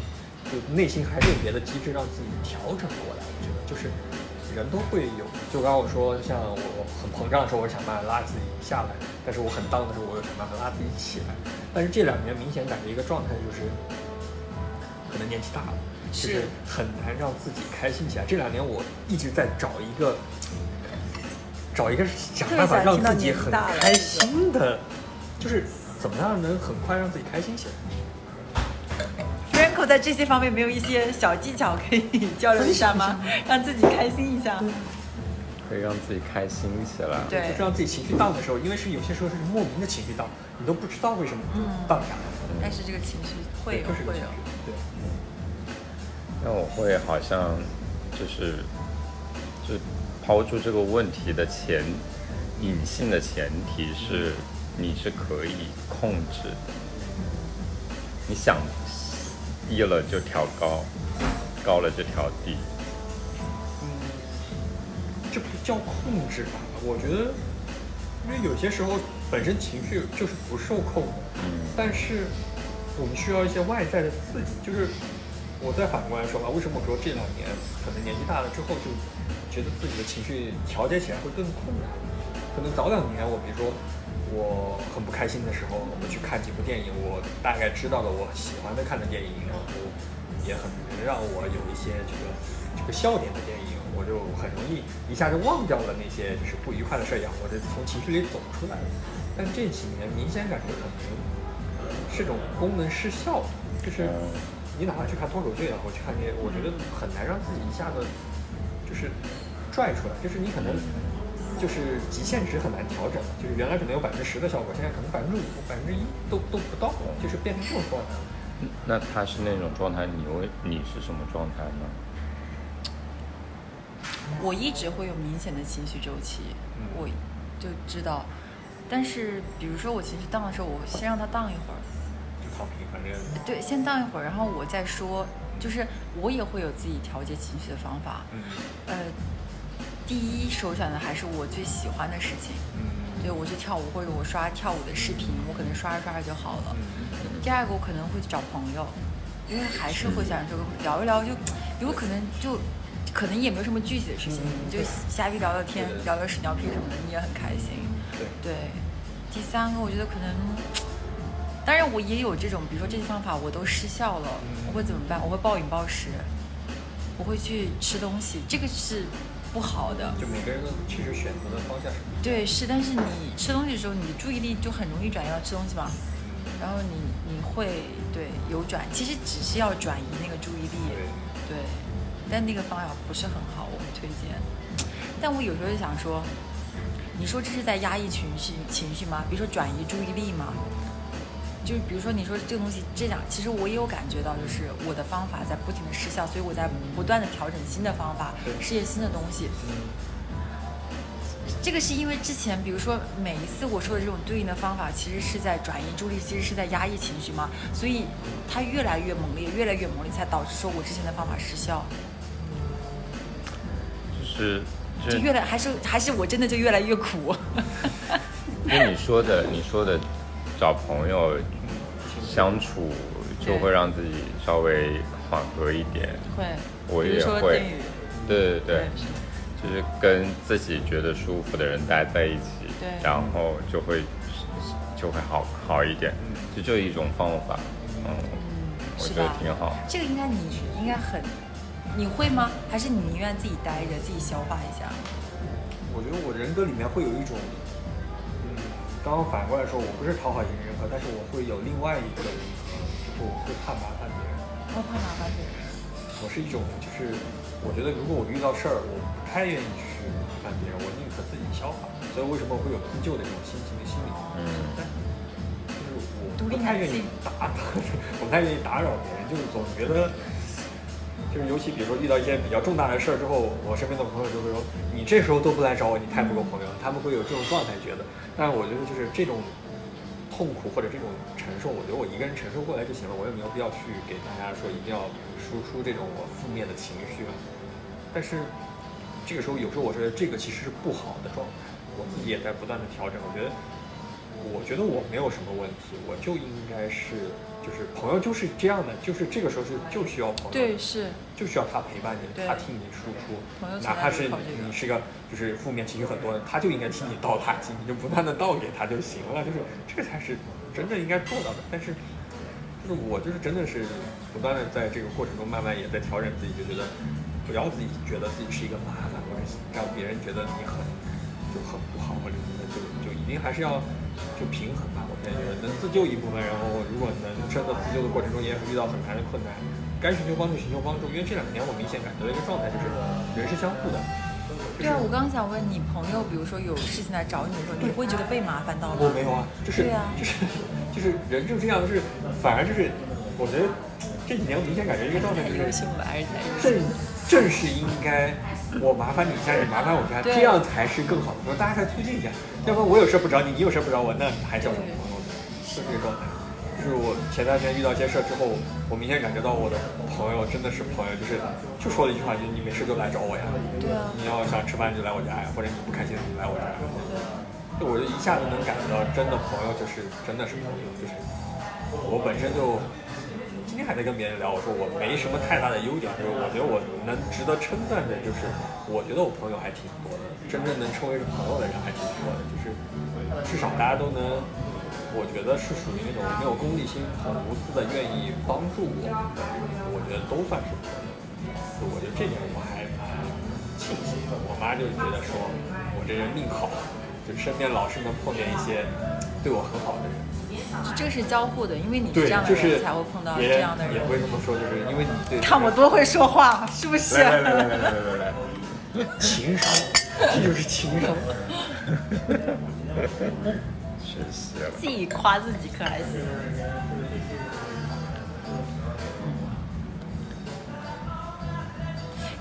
Speaker 1: 就内心还是有别的机制让自己调整过来。就是人都会有，就刚刚我说，像我很膨胀的时候，我想办法拉自己下来；但是我很荡的时候，我又想办法拉自己起来。但是这两年明显感觉一个状态就是，可能年纪大了，就是
Speaker 2: 是
Speaker 1: 很难让自己开心起来。这两年我一直在找一个。找一个想办法让自己很开心的，就是怎么样能很快让自己开心起来。
Speaker 2: 在这些方面没有一些小技巧可以交流一下吗？让自己开心一下。
Speaker 3: 可以让自己开心起来。
Speaker 2: 对
Speaker 1: 就是让自己情绪荡的时候，因为是有些时候是莫名的情绪荡，你都不知道为什么荡下来。
Speaker 2: 但是这个情绪会有
Speaker 1: 就是
Speaker 2: 会有，
Speaker 1: 对，
Speaker 3: 那我会好像就是就抛出这个问题的前隐性的前提是你是可以控制的，你想低了就调高，高了就调低。
Speaker 1: 嗯这不叫控制吧？我觉得，因为有些时候本身情绪就是不受控的，
Speaker 3: 嗯
Speaker 1: 但是我们需要一些外在的刺激。就是我再反过来说吧，为什么我说这两年可能年纪大了之后，就觉得自己的情绪调节起来会更困难？可能早两年我比如说我我很不开心的时候，我们去看几部电影，我大概知道了我喜欢的看的电影，然后也很能让我有一些这个这个笑点的电影，我就很容易一下就忘掉了那些就是不愉快的事儿，我就从情绪里走出来了。但这几年明显感觉可能是种功能失效，就是你哪怕去看脱口秀也好，去看这些，我觉得很难让自己一下子就是拽出来，就是你可能。就是极限值很难调整，就是原来可能有百分之十的效果，现在可能百分之五、百分之一都都不到，就是变成这种状态。
Speaker 3: 那他是那种状态，你为你是什么状态呢？
Speaker 2: 我一直会有明显的情绪周期，我就知道。但是比如说我情绪荡的时候，我先让它荡一会儿，
Speaker 1: 就躺平，反正
Speaker 2: 对，先荡一会儿，然后我再说。就是我也会有自己调节情绪的方法，呃。第一首选的还是我最喜欢的事情，对我去跳舞或者我刷跳舞的视频，我可能刷着刷着就好了。第二个我可能会去找朋友，因为还是会想这个聊一聊，就有可能就可能也没有什么具体的事情，就瞎逼聊聊天，聊聊屎尿屁什么的，你也很开心。对。第三个我觉得可能，当然我也有这种，比如说这些方法我都失效了，我会怎么办？我会暴饮暴食，我会去吃东西，这个是。不好的，
Speaker 1: 就每个人的其实选择的方向是
Speaker 2: 对，是，但是你吃东西的时候，你的注意力就很容易转移到吃东西嘛，然后你你会对有转，其实只是要转移那个注意力，对，但那个方法不是很好，我不推荐。但我有时候就想说，你说这是在压抑情绪情绪吗？比如说转移注意力吗？就是比如说，你说这个东西这样，其实我也有感觉到，就是我的方法在不停的失效，所以我在不断的调整新的方法，试验新的东西。这个是因为之前，比如说每一次我说的这种对应的方法，其实是在转移注意力，其实是在压抑情绪嘛，所以它越来越猛烈，越来越猛烈，才导致说我之前的方法失效。
Speaker 3: 就是
Speaker 2: 就越来还是还是我真的就越来越苦。
Speaker 3: 跟你说的，你说的。找朋友相处就会让自己稍微缓和一点。
Speaker 2: 会，
Speaker 3: 我也会。对对对，就是跟自己觉得舒服的人待在一起，然后就会就会好好一点。就这一种方法，嗯，我觉得挺好。
Speaker 2: 这个应该你应该很，你会吗？还是你宁愿自己待着，自己消化一下？
Speaker 1: 我觉得我人格里面会有一种。刚刚反过来说，我不是讨好型人格，但是我会有另外一个人格，就是我会怕麻烦别人。
Speaker 2: 我怕麻烦别人。
Speaker 1: 我是一种，就是我觉得如果我遇到事儿，我不太愿意去麻烦别人，我宁可自己消化。所以为什么会有自救的这种心情的心理？嗯。但就是我不太愿意打，[LAUGHS] 我不太愿意打扰别人，就是总觉得。就是尤其比如说遇到一些比较重大的事儿之后，我身边的朋友就会说：“你这时候都不来找我，你太不够朋友了。”他们会有这种状态，觉得。但是我觉得就是这种痛苦或者这种承受，我觉得我一个人承受过来就行了，我也没有必要去给大家说一定要输出这种我负面的情绪。但是这个时候，有时候我觉得这个其实是不好的状态，我自己也在不断的调整。我觉得，我觉得我没有什么问题，我就应该是。就是朋友就是这样的，就是这个时候是就需要朋友，
Speaker 2: 对，是
Speaker 1: 就需要他陪伴你，他替你输出，哪怕是你是个就是负面情绪很多，他就应该替你倒垃圾，你就不断的倒给他就行了，就是这才是真正应该做到的。但是，就是我就是真的是不断的在这个过程中慢慢也在调整自己，就觉得不要自己觉得自己是一个麻烦，或者让别人觉得你很就很不好，或者就就一定还是要。就平衡吧，我现在觉得能自救一部分，然后如果能真的自救的过程中也遇到很难的困难，该寻求帮助寻求帮助。因为这两年我明显感觉到一个状态，就是人是相互的。
Speaker 2: 对啊，我刚刚想问你，朋友比如说有事情来找你的时候，你会觉得被麻烦到吗？
Speaker 1: 我没有啊，就是对啊就是就是人就是这样，就是反而就是我觉得这几年我明显感觉一个状态就是正正是应该。我麻烦你一下，你麻烦我一下，这样才是更好的。说大家再促进一下，要不然我有事不找你，你有事不找我，那还叫什么朋友呢？是这个状态。就是我前段时间遇到一些事之后，我明显感觉到我的朋友真的是朋友，就是就说了一句话，就是你没事就来找我呀。
Speaker 2: 对啊。
Speaker 1: 你要想吃饭就来我家呀，或者你不开心你来我家。就我就一下子能感觉到，真的朋友就是真的是朋友，就是我本身就。今天还在跟别人聊，我说我没什么太大的优点，就是我觉得我能值得称赞的，就是我觉得我朋友还挺多的，真正能称为是朋友的人还挺多的，就是至少大家都能，我觉得是属于那种没有功利心、很无私的愿意帮助我的人，我觉得都算是朋友。我觉得这点我还蛮庆幸的。我妈就觉得说我这人命好，就身边老是能碰见一些对我很好的人。
Speaker 2: 这个是交互的，因为你是这样的人才会碰到这样的人。
Speaker 1: 也,会这么说，就是因为你。
Speaker 2: 看我多会说话，是不是？
Speaker 1: 来来来来来来，情商，这就是情商。
Speaker 3: 确实。
Speaker 2: 自己夸自己可还行。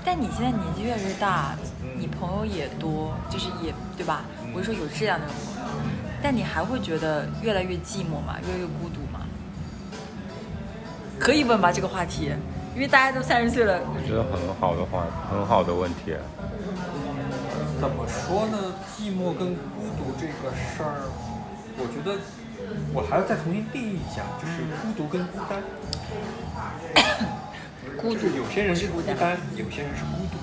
Speaker 2: 但你现在年纪越来越大，你朋友也多，就是也对吧？我就说有质量的朋友。但你还会觉得越来越寂寞吗？越来越孤独吗？可以问吧这个话题，因为大家都三十岁了，
Speaker 3: 我觉得很好的话，很好的问题。
Speaker 1: 怎么说呢？寂寞跟孤独这个事儿，我觉得我还要再重新定义一下，就是孤独跟孤单。[COUGHS]
Speaker 2: 孤独
Speaker 1: 就是有些人是孤
Speaker 2: 不是孤
Speaker 1: 单，有些人是孤独。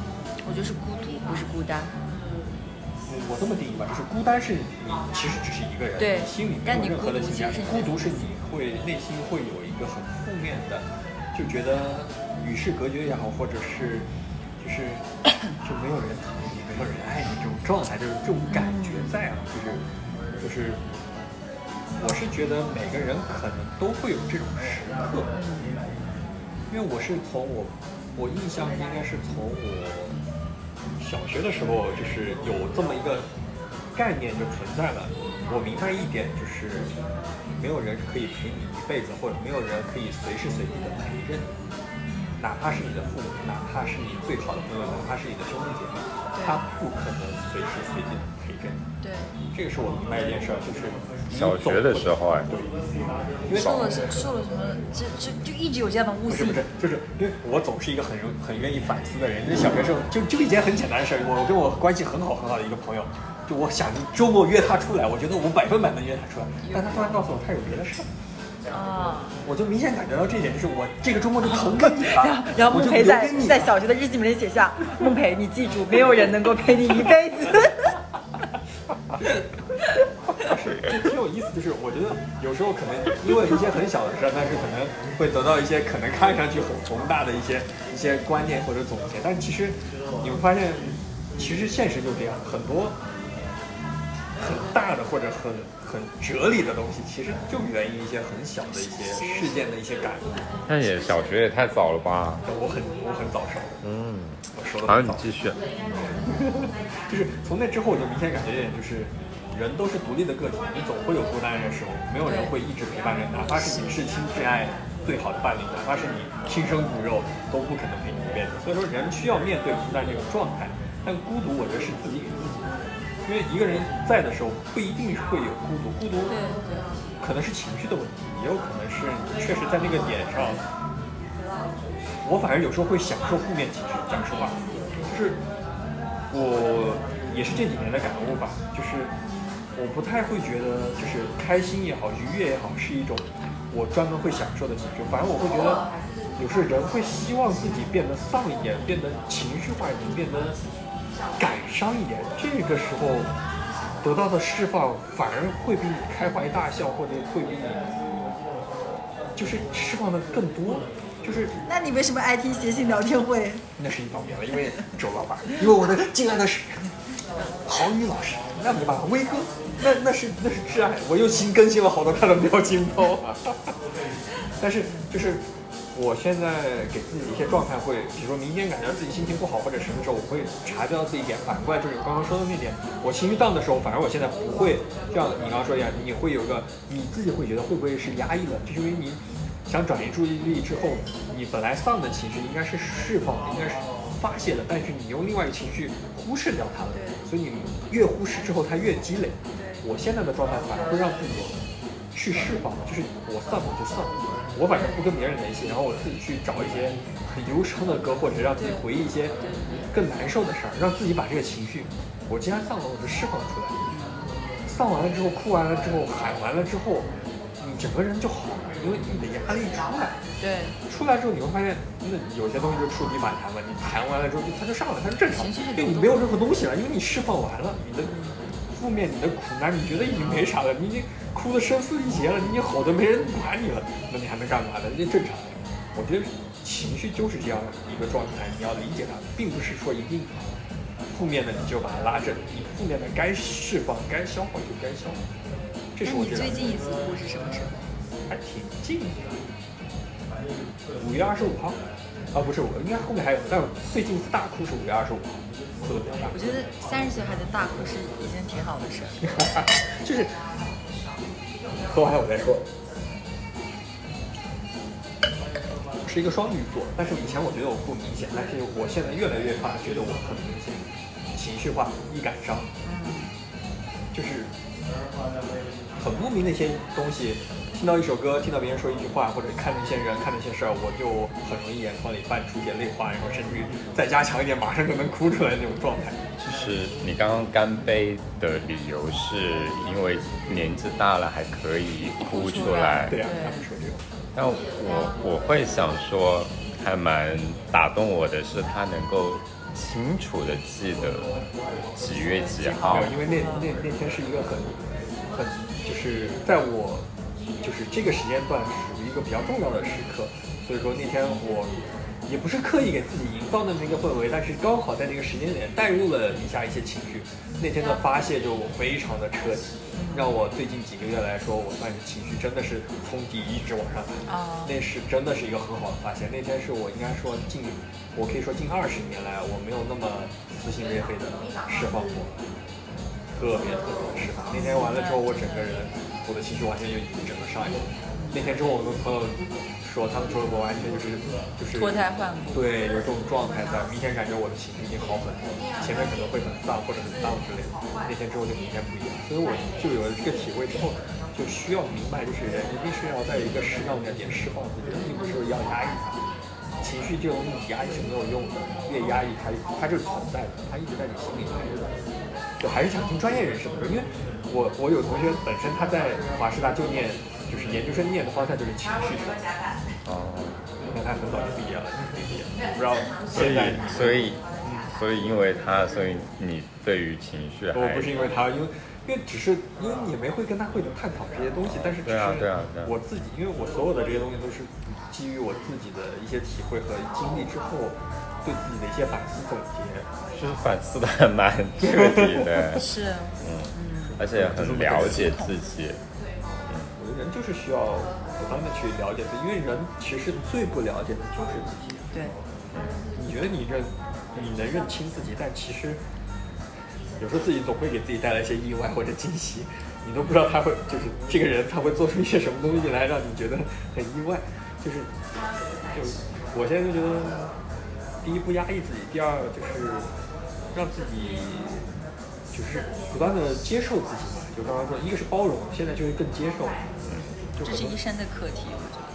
Speaker 2: 我觉得是孤独，不是孤单。
Speaker 1: 嗯我这么定义吧，就是孤单是你其实只是一个人，
Speaker 2: 对
Speaker 1: 你心里没有任何的情感。孤独是你会内心会有一个很负面的，就觉得与世隔绝也好，或者是就是就没有人疼你，没有人爱你这种状态，就是这种感觉在啊，就是就是，我是觉得每个人可能都会有这种时刻，因为我是从我我印象应该是从我小学的时候，就是有这么一个概念就存在了。我明白一点，就是没有人可以陪你一辈子，或者没有人可以随时随地的陪着你，哪怕是你的父母，哪怕是你最好的朋友，哪怕是你的兄弟姐妹，他不可能随时随地
Speaker 2: 对，
Speaker 1: 这个是我明白一件事儿，就是
Speaker 3: 小学的时候哎
Speaker 1: 对，因为
Speaker 2: 受了受了什么？这这就一直有这样的误信
Speaker 1: 不是不。是，就是因为我总是一个很容很愿意反思的人。就是小学时候就就一件很简单的事儿，我跟我关系很好很好的一个朋友，就我想周末约他出来，我觉得我百分百能约他出来，但他突然告诉我他有别的事儿，
Speaker 2: 啊，
Speaker 1: 我就明显感觉到这一点，就是我这个周末就腾给你了，
Speaker 2: 然后
Speaker 1: 我就
Speaker 2: 孟培在在小学的日记本里写下：孟培，你记住，没有人能够陪你一辈子。
Speaker 1: 是，这挺有意思。就是我觉得有时候可能因为一些很小的事儿，但是可能会得到一些可能看上去很宏大的一些一些观念或者总结，但其实你会发现，其实现实就这样，很多很大的或者很很哲理的东西，其实就源于一些很小的一些事件的一些感悟。
Speaker 3: 那也小学也太早了吧？
Speaker 1: 我很我很早熟，
Speaker 3: 嗯，
Speaker 1: 我熟的
Speaker 3: 好，你继续。[LAUGHS]
Speaker 1: 就是从那之后，我就明显感觉一点，就是人都是独立的个体，你总会有孤单的时候，没有人会一直陪伴着你，哪怕是你至亲至爱最好的伴侣，哪怕是你亲生骨肉，都不可能陪你一辈子。所以说，人需要面对孤单这个状态，但孤独，我觉得是自己给自己的，因为一个人在的时候，不一定会有孤独，孤独可能是情绪的问题，也有可能是你确实在那个点上，我反而有时候会享受负面情绪。讲实话，就是我也是这几年的感悟吧，就是我不太会觉得就是开心也好，愉悦也好，是一种我专门会享受的情绪。反而我会觉得，有时候人会希望自己变得丧一点，变得情绪化一点，变得感伤一点。这个时候得到的释放，反而会比你开怀大笑，或者会比你就是释放的更多。就是
Speaker 2: 那你为什么爱听谐星聊天会？
Speaker 1: 那是一方面了，因为周老板，因为我的敬爱的是郝宇老师，那没办法，威哥，那那是那是挚爱，我又新更新了好多他的表情包。[LAUGHS] 但是就是我现在给自己一些状态会，比如说明天感觉自己心情不好或者什么时候，我会察觉到自己一点。反过来就是我刚刚说的那点，我情绪荡的时候，反而我现在不会像你刚刚说一样，你会有个你自己会觉得会不会是压抑了，就是因为你。想转移注意力之后，你本来丧的情绪应该是释放的，应该是发泄的，但是你用另外一个情绪忽视掉它了，所以你越忽视之后，它越积累。我现在的状态反而会让自己去释放，就是我丧我就丧，我反正不跟别人联系，然后我自己去找一些很忧伤的歌，或者让自己回忆一些更难受的事儿，让自己把这个情绪，我既然丧了，我就释放出来。丧完了之后，哭完了之后，喊完了之后，你整个人就好了。因为你的压力出来，
Speaker 2: 对，
Speaker 1: 出来之后你会发现，那有些东西就触底反弹嘛，你弹完了之后就它就上来，它是正常因为你没有任何东西了，因为你释放完了，你的负面、你的苦难，你觉得已经没啥了，你已经哭得声嘶力竭了，你已经吼得没人管你了，那你还能干嘛呢？这正常的。我觉得情绪就是这样一个状态，你要理解它，并不是说一定负面的你就把它拉正，你负面的该释放、该消耗就该消耗。这
Speaker 2: 那
Speaker 1: 是我觉得
Speaker 2: 你最近一次哭是什么时候？
Speaker 1: 还挺近的，五月二十五号，啊不是我，应该后面还有，但是最近一次大哭是五月二十五号，哭的比较大
Speaker 2: 我，觉得三十岁还能大哭是一件挺好的事儿。[LAUGHS]
Speaker 1: 就是喝完我再说。是一个双鱼座，但是以前我觉得我不明显，但是我现在越来越发觉得我很明显，情绪化、易感伤，就是很莫名的一些东西，听到一首歌，听到别人说一句话，或者看那些人、看那些事儿，我就很容易眼眶里泛出一些泪花，然后甚至于再加强一点，马上就能哭出来那种状态。
Speaker 3: 就是你刚刚干杯的理由是因为年纪大了还可以哭出来，
Speaker 1: 对啊，
Speaker 2: 对
Speaker 1: 他们说这种。
Speaker 3: 但我我会想说，还蛮打动我的是他能够清楚的记得几月几号
Speaker 1: 没有，因为那那那天是一个很很就是在我就是这个时间段属于一个比较重要的时刻，所以说那天我也不是刻意给自己营造的那个氛围，但是刚好在那个时间点带入了一下一些情绪，那天的发泄就非常的彻底，让我最近几个月来说，我算是情绪真的是从底一直往上抬。
Speaker 2: 啊
Speaker 1: 那是真的是一个很好的发泄。那天是我应该说近，我可以说近二十年来，我没有那么撕心裂肺的释放过，特别特别的释放。那天完了之后，我整个人，我的情绪完全就整个上瘾了。那天之后，我跟朋友说，他们说我完全就是就是
Speaker 2: 脱胎换骨
Speaker 1: 对，有这种状态在。明显感觉我的情绪已经好很多，前面可能会很丧或者很荡之类的，那天之后就明显不一样。所以我就有了这个体会之后，就需要明白，就是人一定是要在一个适当的点释放自己，并不是要压抑它。情绪这种东西压抑是没有用的，越压抑它它就是存在的，它一直在你心里面。就还是想听专业人士的，因为我我有同学本身他在华师大就念，就是研究生念的方向就是情绪学，
Speaker 3: 哦，
Speaker 1: 那他很早就毕业了，没毕业，不知道
Speaker 3: 所以
Speaker 1: 现在
Speaker 3: 所以所以因为他，所以你对于情绪还
Speaker 1: 我不是因为他，因为因为只是因为你没会跟他会探讨这些东西，但是只
Speaker 3: 对啊
Speaker 1: 是
Speaker 3: 对啊对啊。
Speaker 1: 我自己，因为我所有的这些东西都是基于我自己的一些体会和经历之后，对自己的一些反思总结。
Speaker 3: 就是反思的还蛮彻底的，[LAUGHS]
Speaker 2: 是，
Speaker 3: 而且很了解自己。
Speaker 1: 我觉得人就是需要不断的去了解自己，因为人其实最不了解的就是自己。
Speaker 2: 对，
Speaker 1: 你觉得你认你能认清自己，但其实有时候自己总会给自己带来一些意外或者惊喜，你都不知道他会就是这个人他会做出一些什么东西来让你觉得很意外，就是就我现在就觉得，第一不压抑自己，第二就是让自己就是不断的接受自己嘛，就刚刚说，一个是包容，现在就是更接受，就可能
Speaker 2: 这是一生的课题，我觉得。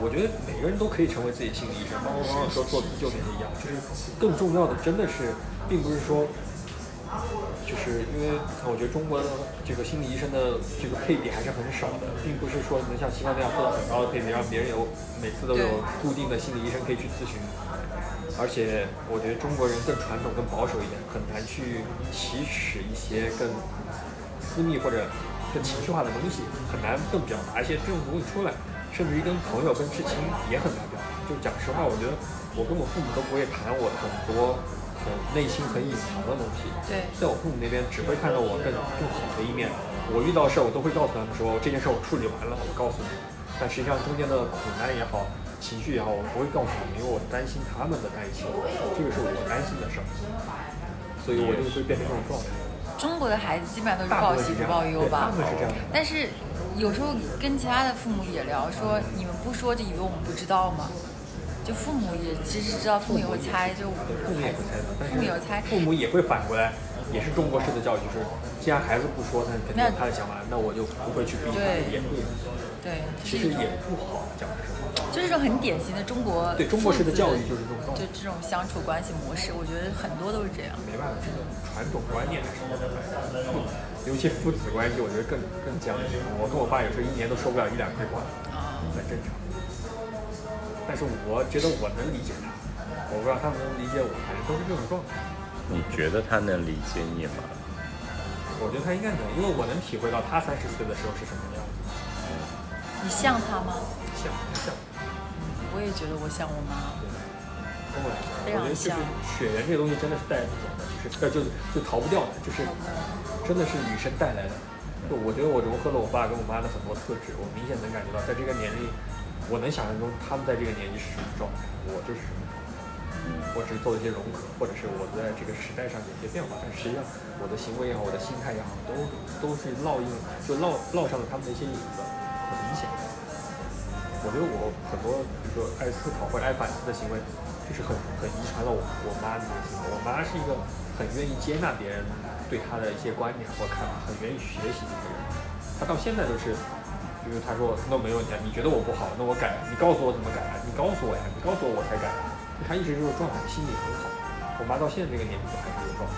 Speaker 1: 我觉得每个人都可以成为自己心理医生，包括刚刚说做自救的也一样，就是更重要的真的是，并不是说，就是因为我觉得中国的这个心理医生的这个配比还是很少的，并不是说能像西方那样做到很高的配比，让别人有每次都有固定的心理医生可以去咨询。而且我觉得中国人更传统、更保守一点，很难去启齿一些更私密或者更情绪化的东西，很难更表达一些这种东西出来，甚至于跟朋友、跟至亲也很难表达。就讲实话，我觉得我跟我父母都不会谈我很多很内心很隐藏的东西。
Speaker 2: 对
Speaker 1: 在我父母那边只会看到我更更好的一面。我遇到事儿，我都会告诉他们说这件事儿我处理完了，我告诉你。但实际上中间的苦难也好，情绪也好，我不会告诉他们，因为我担心他们的担心，这个是我担心的事儿，所以我就会变成这种状态。
Speaker 2: 中国的孩子基本上都是报喜不报忧吧
Speaker 1: 大部分是这样的。
Speaker 2: 但是有时候跟其他的父母也聊，说你们不说就以为我们不知道吗？就父母也其实知道，父母也会猜，就
Speaker 1: 父母也会猜的，但是
Speaker 2: 父母有猜，
Speaker 1: 父母也会反过来，也是中国式的教育，就是既然孩子不说，那肯定有他的想法，那我就不会去逼他，也会，
Speaker 2: 对，
Speaker 1: 其实也不好，讲实话。
Speaker 2: 就是这种很典型的中国
Speaker 1: 对中国式的教育就是这种状态
Speaker 2: 就这种相处关系模式，我觉得很多都是这样。
Speaker 1: 没办法，这种传统观念还是没办法。父尤其父子关系，我觉得更更僵硬。我跟我爸有时候一年都说不了一两句话，
Speaker 2: 啊，
Speaker 1: 很正常。但是我觉得我能理解他，我不知道他们能理解我，反正都是这种状态。
Speaker 3: 你觉得他能理解你吗？
Speaker 1: 我觉得他应该能，因为我能体会到他三十岁的时候是什么样子。
Speaker 2: 你像他吗？
Speaker 1: 像像，
Speaker 2: 我也觉得我像我妈。
Speaker 1: 跟我很
Speaker 2: 非常
Speaker 1: 像。我觉得就是血缘这个东西真的是带不走的，就是呃就就逃不掉的，就是真的是女生带来的。就我觉得我融合了我爸跟我妈的很多特质，我明显能感觉到，在这个年龄，我能想象中他们在这个年纪是什么状态，我就是什么状态。我只是做了一些融合，或者是我在这个时代上有一些变化，但实际上我的行为也好，我的心态也好，都都是烙印，就烙烙上了他们的一些影子，很明显。我觉得我很多，比如说爱思考或者爱反思的行为，就是很很遗传了我我妈的那个行为。我妈是一个很愿意接纳别人对她的一些观点或看法，很愿意学习的一个人。她到现在都是，比如她说那没问题啊，你觉得我不好，那我改，你告诉我怎么改啊，你告诉我呀，你告诉我我才改。她一直这种状态，心理很好。我妈到现在这个年龄都还是这个状态，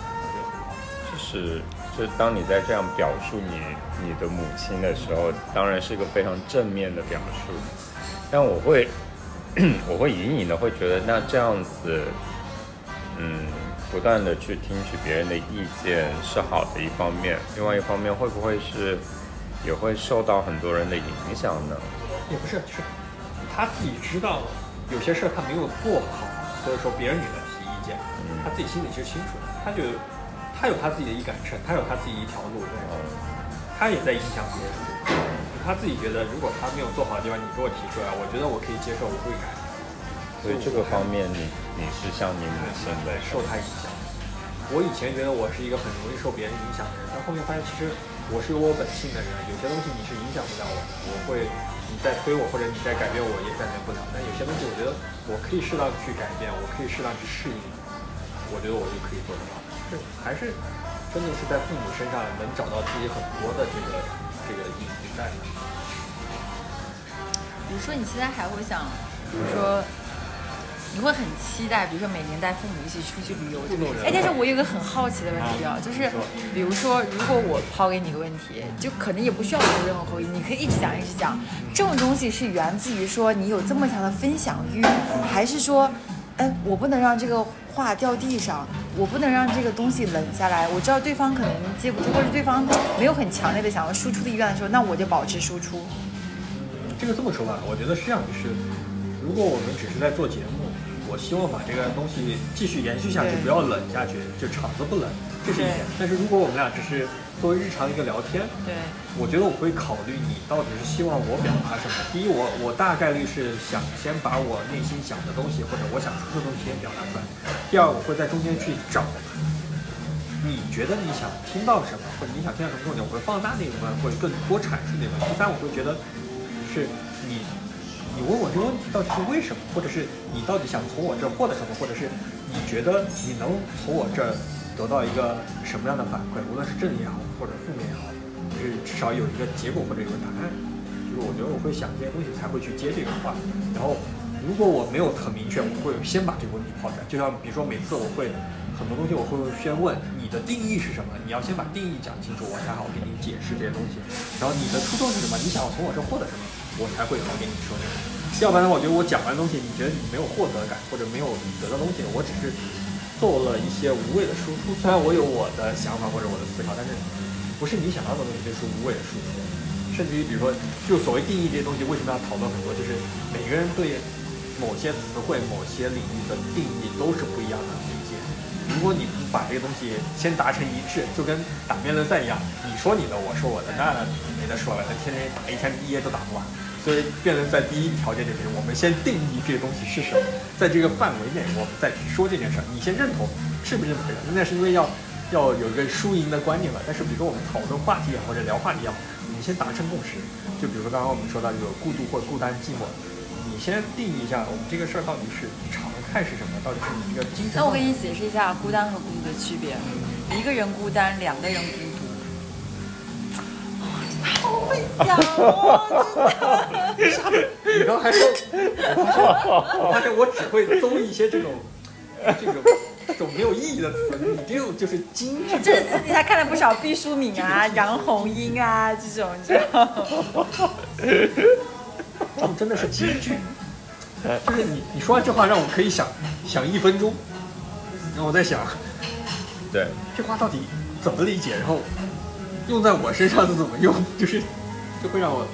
Speaker 3: 是就是当你在这样表述你你的母亲的时候，当然是一个非常正面的表述，但我会我会隐隐的会觉得，那这样子，嗯，不断的去听取别人的意见是好的一方面，另外一方面会不会是也会受到很多人的影响呢？
Speaker 1: 也不是，就是他自己知道有些事儿他没有做好，所以说别人给他提意见，他自己心里是清楚的，他就他有他自己的一杆秤，他有他自己一条路，对？他也在影响别人。他自己觉得，如果他没有做好的地方，你给我提出来，我觉得我可以接受，我会改。
Speaker 3: 所以这个方面你你是像你母亲在
Speaker 1: 受他影响。我以前觉得我是一个很容易受别人影响的人，但后面发现其实我是有我本性的人，有些东西你是影响不了我的，我会你在推我或者你在改变我也改变不了。但有些东西我觉得我可以适当去改变，我可以适当去适应，我觉得我就可以做得到。这还是真的是在父母身上能找到自己很多的这个这个影子在呢。
Speaker 2: 比如说你现在还会想，比如说你会很期待，比如说每年带父母一起出去旅游。哎，但是我有个很好奇的问题啊，就是比如说如果我抛给你个问题，就可能也不需要做任何回应，你可以一直讲一直讲。这种东西是源自于说你有这么强的分享欲，还是说，哎，我不能让这个话掉地上，我不能让这个东西冷下来。我知道对方可能接不住，或者对方没有很强烈的想要输出的意愿的时候，那我就保持输出。
Speaker 1: 这个这么说吧，我觉得是这样，就是如果我们只是在做节目，我希望把这个东西继续延续下去，不要冷下去，就场子不冷，这是一点。但是如果我们俩只是作为日常一个聊天，
Speaker 2: 对，
Speaker 1: 我觉得我会考虑你到底是希望我表达什么。第一，我我大概率是想先把我内心想的东西或者我想说的东西先表达出来。第二，我会在中间去找你觉得你想听到什么，或者你想听到什么重点，我会放大那部分，或者更多阐述那部分。第三，我会觉得是你你问我这个问题到底是为什么，或者是你到底想从我这儿获得什么，或者是你觉得你能从我这儿得到一个什么样的反馈，无论是正也好，或者负面也好，就是至少有一个结果或者有个答案。就是我觉得我会想这些东西才会去接这个话，然后如果我没有很明确，我会先把这个问题抛出来。就像比如说每次我会很多东西我会先问你的定义是什么，你要先把定义讲清楚，我才好给你解释这些东西。然后你的初衷是什么？你想要从我这获得什么，我才会好给你说这个。要不然的话，我觉得我讲完东西，你觉得你没有获得感或者没有得到东西，我只是做了一些无谓的输出。虽然我有我的想法或者我的思考，但是不是你想要的东西，就是无谓的输出。甚至于比如说，就所谓定义这些东西，为什么要讨论很多？就是每个人对某些词汇、某些领域的定义都是不一样的理解。如果你不把这个东西先达成一致，就跟打辩论赛一样，你说你的，我说我的，那没得说了，那天天打一天一夜都打不完。所以辩论赛第一条件就是我们先定义这个东西是什么，在这个范围内我们再去说这件事儿。你先认同是不是认同这个？那是因为要要有一个输赢的观念嘛。但是比如说我们讨论话题也好，或者聊话题也好，你先达成共识。就比如说刚刚我们说到这个孤独或孤单寂寞，你先定义一下我们这个事儿到底是常态是什么，到底是你一个精神。
Speaker 2: 那我给你解释一下孤单和孤独的区别。一个人孤单，两个人孤会讲哦，真的。
Speaker 1: 你刚还说，我发现我发现我只会搜一些这种这种这种没有意义的词，你这种就是京剧。
Speaker 2: 这次你还看了不少毕淑敏啊、杨红樱啊这种，你知道吗？
Speaker 1: 这真的是京剧，就是你你说完这话让我可以想想一分钟，然后我在想
Speaker 3: 对，
Speaker 1: 这话到底怎么理解，然后用在我身上是怎么用，就是就会让我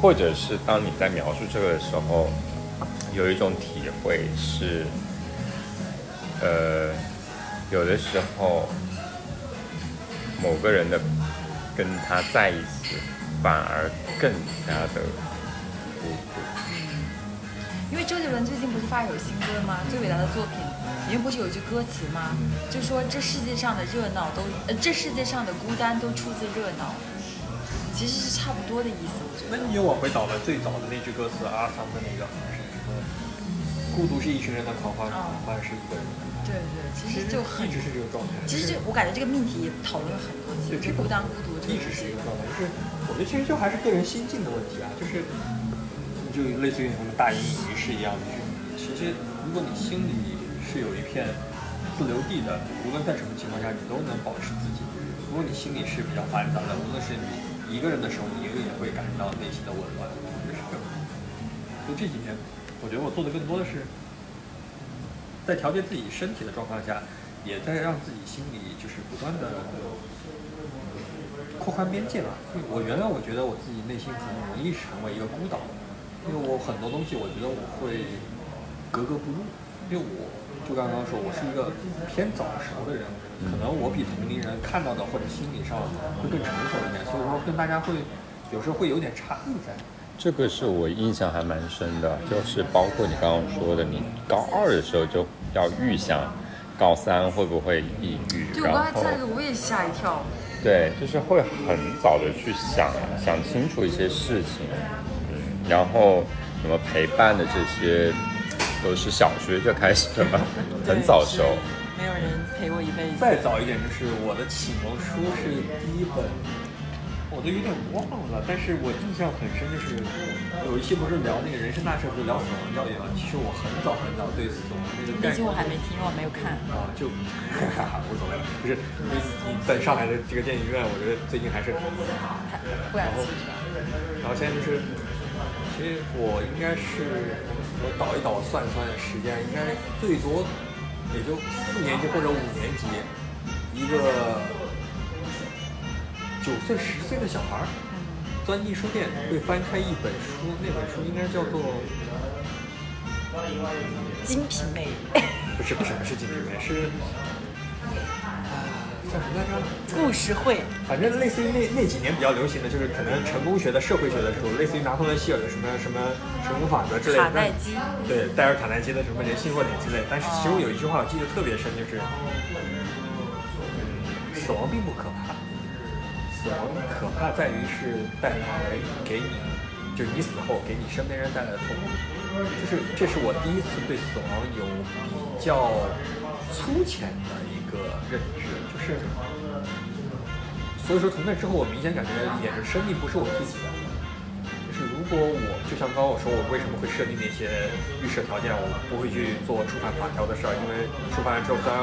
Speaker 3: 或者是当你在描述这个的时候，有一种体会是，呃，有的时候某个人的跟他在一起，反而更加的孤独。
Speaker 2: 因为周杰伦最近不是发一首新歌吗？最伟大的作品里面不是有一句歌词吗？就说这世界上的热闹都，呃，这世界上的孤单都出自热闹，其实是差不多的意思，我觉得。
Speaker 1: 那你又往回倒了最早的那句歌词，阿桑的那个是什么？孤独是一群人的狂欢，狂欢是一个人的。
Speaker 2: 对对，其实就很
Speaker 1: 一，直是这个状态。
Speaker 2: 其实就我感觉这个命题也讨论了很多次，
Speaker 1: 对这个
Speaker 2: 孤单孤独这
Speaker 1: 一直是一个状态，就是我觉得其实就还是个人心境的问题啊，就是就类似于我们大隐隐于市一样的，就是其实如果你心里是有一片自留地的，无论在什么情况下你都能保持自己。如果你心里是比较繁杂的，无论是你一个人的时候，你一个也会感觉到内心的紊乱，就是这个。就这几年，我觉得我做的更多的是在调节自己身体的状况下，也在让自己心里就是不断的扩宽边界吧。我原来我觉得我自己内心很容易成为一个孤岛，因为我很多东西我觉得我会格格不入，因为我就刚刚说我是一个偏早熟的人，可能我比同龄人看到的或者心理上会更成熟一点，所以说跟大家会有时候会有点差异在。
Speaker 3: 这个是我印象还蛮深的，就是包括你刚刚说的，你高二的时候就要预想高三会不会抑郁，
Speaker 2: 对，我刚才
Speaker 3: 然后
Speaker 2: 这个我也吓一跳。
Speaker 3: 对，就是会很早的去想想清楚一些事情，嗯，然后什么陪伴的这些都是小学就开始了，很早熟。
Speaker 2: 没有人陪我一辈子。
Speaker 1: 再早一点就是我的启蒙书是第一本，我都有点忘了，但是我印象很深，就是有一期不是聊那个人生大事，不是聊死亡教育嘛？其实我很早很早对死亡这个
Speaker 2: 那期
Speaker 1: 概念
Speaker 2: 我还没听，我没有看。
Speaker 1: 啊，就无所谓了，就是你你在上海的这个电影院，我觉得最近还是，
Speaker 2: 不敢去？
Speaker 1: 然后现在就是，其实我应该是我倒一倒算一算时间，应该最多也就四年级或者五年级，一个九岁十岁的小孩儿钻进书店会翻开一本书，那本书应该叫做《
Speaker 2: 金瓶梅》
Speaker 1: 不是不是不是金瓶梅，是啊叫什么来着？
Speaker 2: 故事会，
Speaker 1: 反正类似于那那几年比较流行的就是可能成功学的、社会学的书，类似于拿破仑希尔的什么什么成功法则之类的。
Speaker 2: 卡耐基
Speaker 1: 对，戴尔卡耐基的什么人性弱点之类。但是其中有一句话我记得特别深，就是，嗯，死亡并不可怕，死亡可怕在于是带来给你，就是你死后给你身边人带来的痛苦。就是这是我第一次对死亡有比较粗浅的一个认知，就是。所以说从那之后，我明显感觉演的生命不是我自己的。就是如果我就像刚刚我说，我为什么会设定那些预设条件，我不会去做触犯法条的事儿，因为触犯了之后，虽然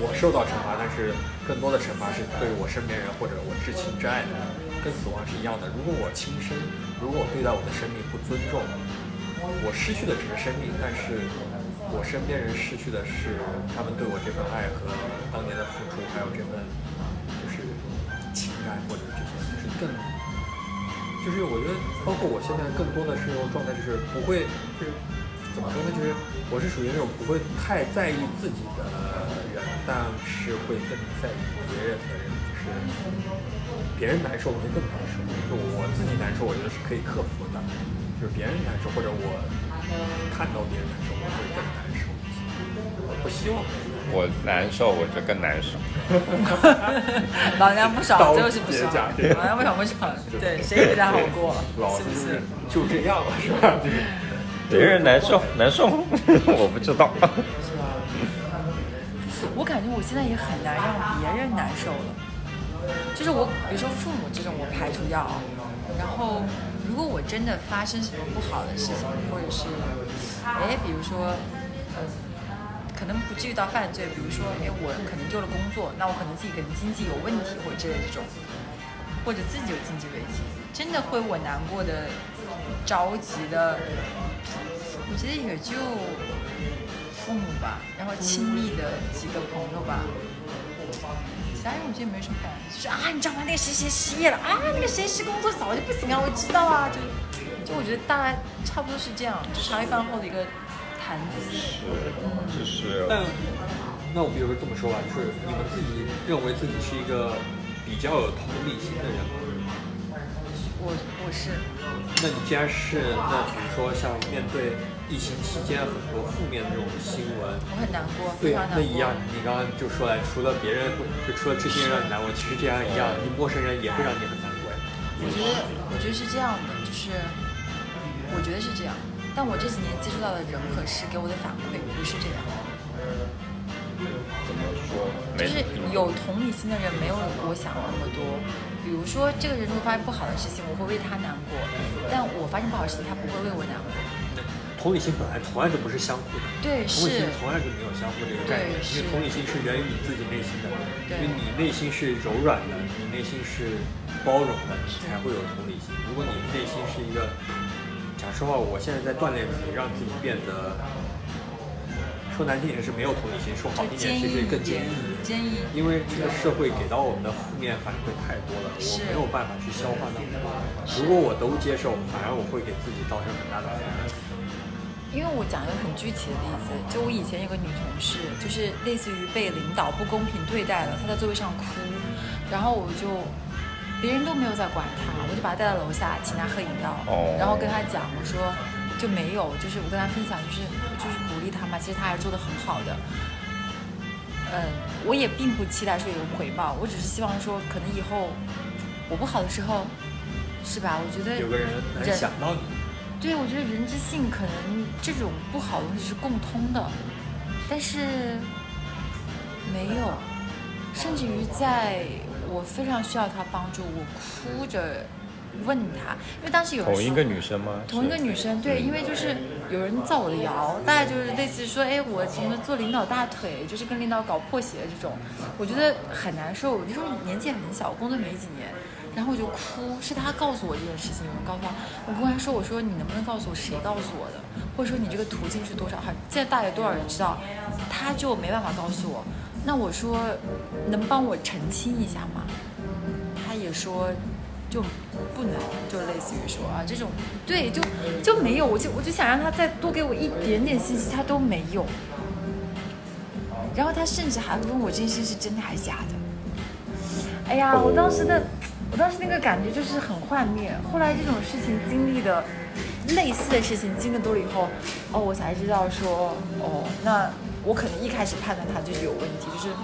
Speaker 1: 我受到惩罚，但是更多的惩罚是对我身边人或者我至亲至爱的人，跟死亡是一样的。如果我轻生，如果我对待我的生命不尊重，我失去的只是生命，但是我身边人失去的是他们对我这份爱和当年的付出，还有这份就是情感或者这些，就是更，就是我觉得，包括我现在更多的是那种状态，就是不会，就是怎么说呢，就是我是属于那种不会太在意自己的人，但是会更在意别人的人，就是别人难受我会更难受，就是我自己难受，我觉得是可以克服的，就是别人难受或者我看到别人难受，我会更难受一些，我不希望。
Speaker 3: 我难受，我就更难受。[LAUGHS]
Speaker 2: 老娘不爽就是不爽老娘不爽不爽，对，谁也不太好过，
Speaker 1: 老
Speaker 2: 是不
Speaker 1: 就是
Speaker 2: 是？
Speaker 1: 就这样了，是吧？就是
Speaker 3: 别人难受 [LAUGHS] 难受，[LAUGHS] 我不知道。
Speaker 2: 我感觉我现在也很难让别人难受了。就是我，比如说父母这种，我排除掉。然后，如果我真的发生什么不好的事情，或者是，哎，比如说，呃，可能不至于到犯罪，比如说，哎，我可能丢了工作，那我可能自己可能经济有问题或者之类这种，或者自己有经济危机，真的会我难过的着急的，我觉得也就父母吧，然后亲密的几个朋友吧。其他人我觉得没什么感觉，就是啊，你知道吗？那个谁谁失业了啊，那个谁谁工作早就不行啊，我知道啊，就就我觉得大概差不多是这样，就茶余饭后的一个谈资。
Speaker 3: 是，就是
Speaker 1: 但那我比如说这么说吧，就是你们自己认为自己是一个比较有同理心的人吗？
Speaker 2: 我我是
Speaker 1: 那你既然是，那比如说像面对疫情期间很多负面的这种新闻，
Speaker 2: 我很难过，
Speaker 1: 对，
Speaker 2: 非常难过。
Speaker 1: 那一样，你刚刚就说了，除了别人会，就除了这些人让你难过，其实这样一样，你陌生人也会让你很难过呀。
Speaker 2: 我觉得，我觉得是这样的，就是我觉得是这样，但我这几年接触到的人和事给我的反馈不是这样，
Speaker 3: 怎么说？
Speaker 2: 就是有同理心的人没有我想的那么多。比如说，这个人如果发生不好的事情，我会为他难过，但我发生不好的事情，他不会为我难过。
Speaker 1: 同理心本来从来就不是相互的，
Speaker 2: 对，
Speaker 1: 同理心，从来就没有相互这个概念，因为同理心是源于你自己内心的，因为你内心是柔软的，你内心是包容的，你才会有同理心。如果你内心是一个，讲实话，我现在在锻炼自己，让自己变得，说难听点是没有同理心，说好听点其实更坚
Speaker 2: 点
Speaker 1: 毅。，
Speaker 2: 坚毅。
Speaker 1: 因为这个社会给到我们的负面反馈太多了，我没有办法去消化那么多。如果我都接受，反而我会给自己造成很大的负担。
Speaker 2: 因为我讲一个很具体的例子，就我以前有个女同事，就是类似于被领导不公平对待了，她在座位上哭，然后我就别人都没有在管她，我就把她带到楼下，请她喝饮料，
Speaker 3: 哦
Speaker 2: 然后跟她讲，我说就没有，就是我跟她分享，就是就是鼓励她嘛，其实她还是做的很好的。嗯，我也并不期待说有回报，我只是希望说，可能以后我不好的时候，是吧？我觉得
Speaker 1: 有个人能想到你，
Speaker 2: 对，我觉得人之性可能这种不好的东西是共通的，但是没有，甚至于在我非常需要他帮助，我哭着问他，因为当时有人
Speaker 3: 同一个女生吗？
Speaker 2: 同一个女生，对，因为就是有人造我的谣，大概就是类似于说，哎，我什么做领导大腿，就是跟领导搞破鞋这种，我觉得很难受。我那时候年纪很小，工作没几年，然后我就哭，是他告诉我这件事情，有人告诉他，我跟他说，我说你能不能告诉我谁告诉我的，或者说你这个途径是多少？哈，现在大概多少人知道？他就没办法告诉我，那我说能帮我澄清一下吗？他也说就不能，就类似于说啊这种，对，就就没有，我就我就想让他再多给我一点点信息，他都没有。然后他甚至还问我这件事是真的还是假的。哎呀，我当时的，我当时那个感觉就是很幻灭。后来这种事情经历的，类似的事情经历多了以后，哦，我才知道说，哦，那我可能一开始判断他就是有问题，就是，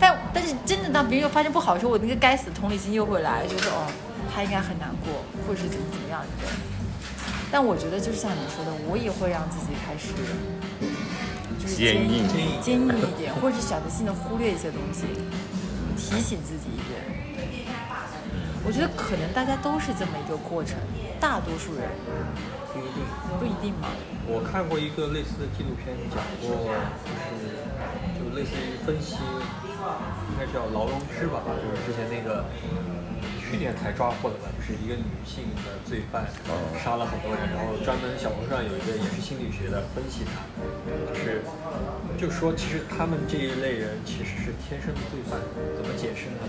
Speaker 2: 但但是真的当别人又发生不好的时候，我那个该死的同理心又会来，就是哦，他应该很难过，或者是怎么怎么样这种。但我觉得就是像你说的，我也会让自己开始，就是
Speaker 3: 坚硬
Speaker 2: 坚硬一点，或者是选择性的忽略一些东西，提醒自己一遍。我觉得可能大家都是这么一个过程，大多数人
Speaker 1: 不一定。
Speaker 2: 不一定嘛。
Speaker 1: 我看过一个类似的纪录片，讲过就是就类似于分析，应该叫劳荣枝吧，就是之前那个去年才抓获的吧，就是一个女性的罪犯杀了很多人，然后专门小红书上有一个也是心理学的分析他，就是就说其实他们这一类人其实是天生的罪犯，怎么解释呢？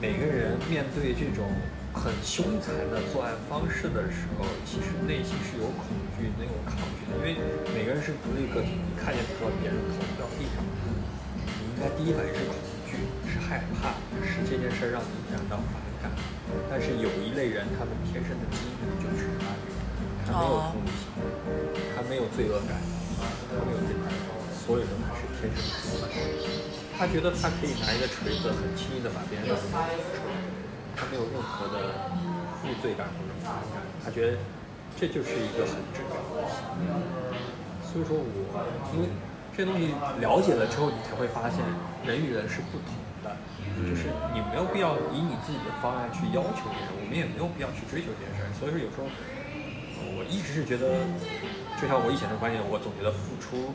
Speaker 1: 每个人面对这种很凶残的作案方式的时候，其实内心是有恐惧、能有抗拒的，因为每个人是独立个体，你看见比如说别人头掉地上，你应该第一反应是恐惧，是害怕，是这件事让你感到反感。但是有一类人，他们天生的基因就是爱，他没有同理心，他没有罪恶感，啊他没有罪恶感，所有人他是天生的罪犯。他觉得他可以拿一个锤子很轻易的把别人打死，他没有任何的负罪感或者反感，他觉得这就是一个很正常的东西。所以说我因为这东西了解了之后，你才会发现人与人是不同的，就是你没有必要以你自己的方案去要求别人，我们也没有必要去追求这件事儿。所以说有时候我一直是觉得，就像我以前的观点，我总觉得付出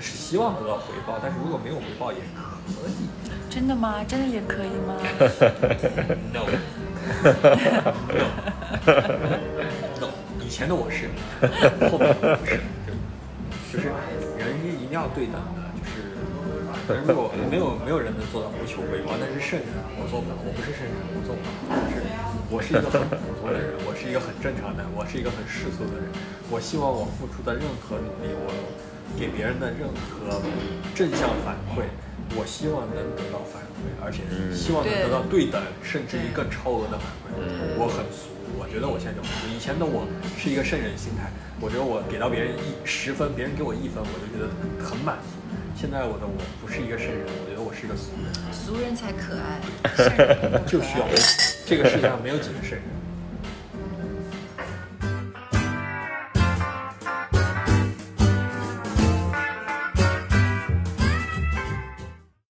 Speaker 1: 是希望得到回报，但是如果没有回报也可以。
Speaker 2: 真的吗？真的也可以吗？[LAUGHS]
Speaker 1: No. [LAUGHS] no. No. 以前的我是，后面的我不是，就就是人一定要对等的，就是人如果没有没有人能做到无求回报，但是圣人我做不到，我不是圣人，我做不到，就是我是一个很普通的人，我是一个很正常的人，我是一个很世俗的人，我希望我付出的任何努力，我给别人的任何正向反馈，我希望能得到反馈，而且希望能得到对等，甚至一个超额的反馈。我很俗，我觉得我现在就很俗。以前的我是一个圣人心态，我觉得我给到别人一十分，别人给我一分，我就觉得很满足。现在我的我不是一个圣人，我觉得我是一个俗人，
Speaker 2: 俗人才可爱，圣人并不可爱
Speaker 1: 就需要这个世界上没有几个圣人。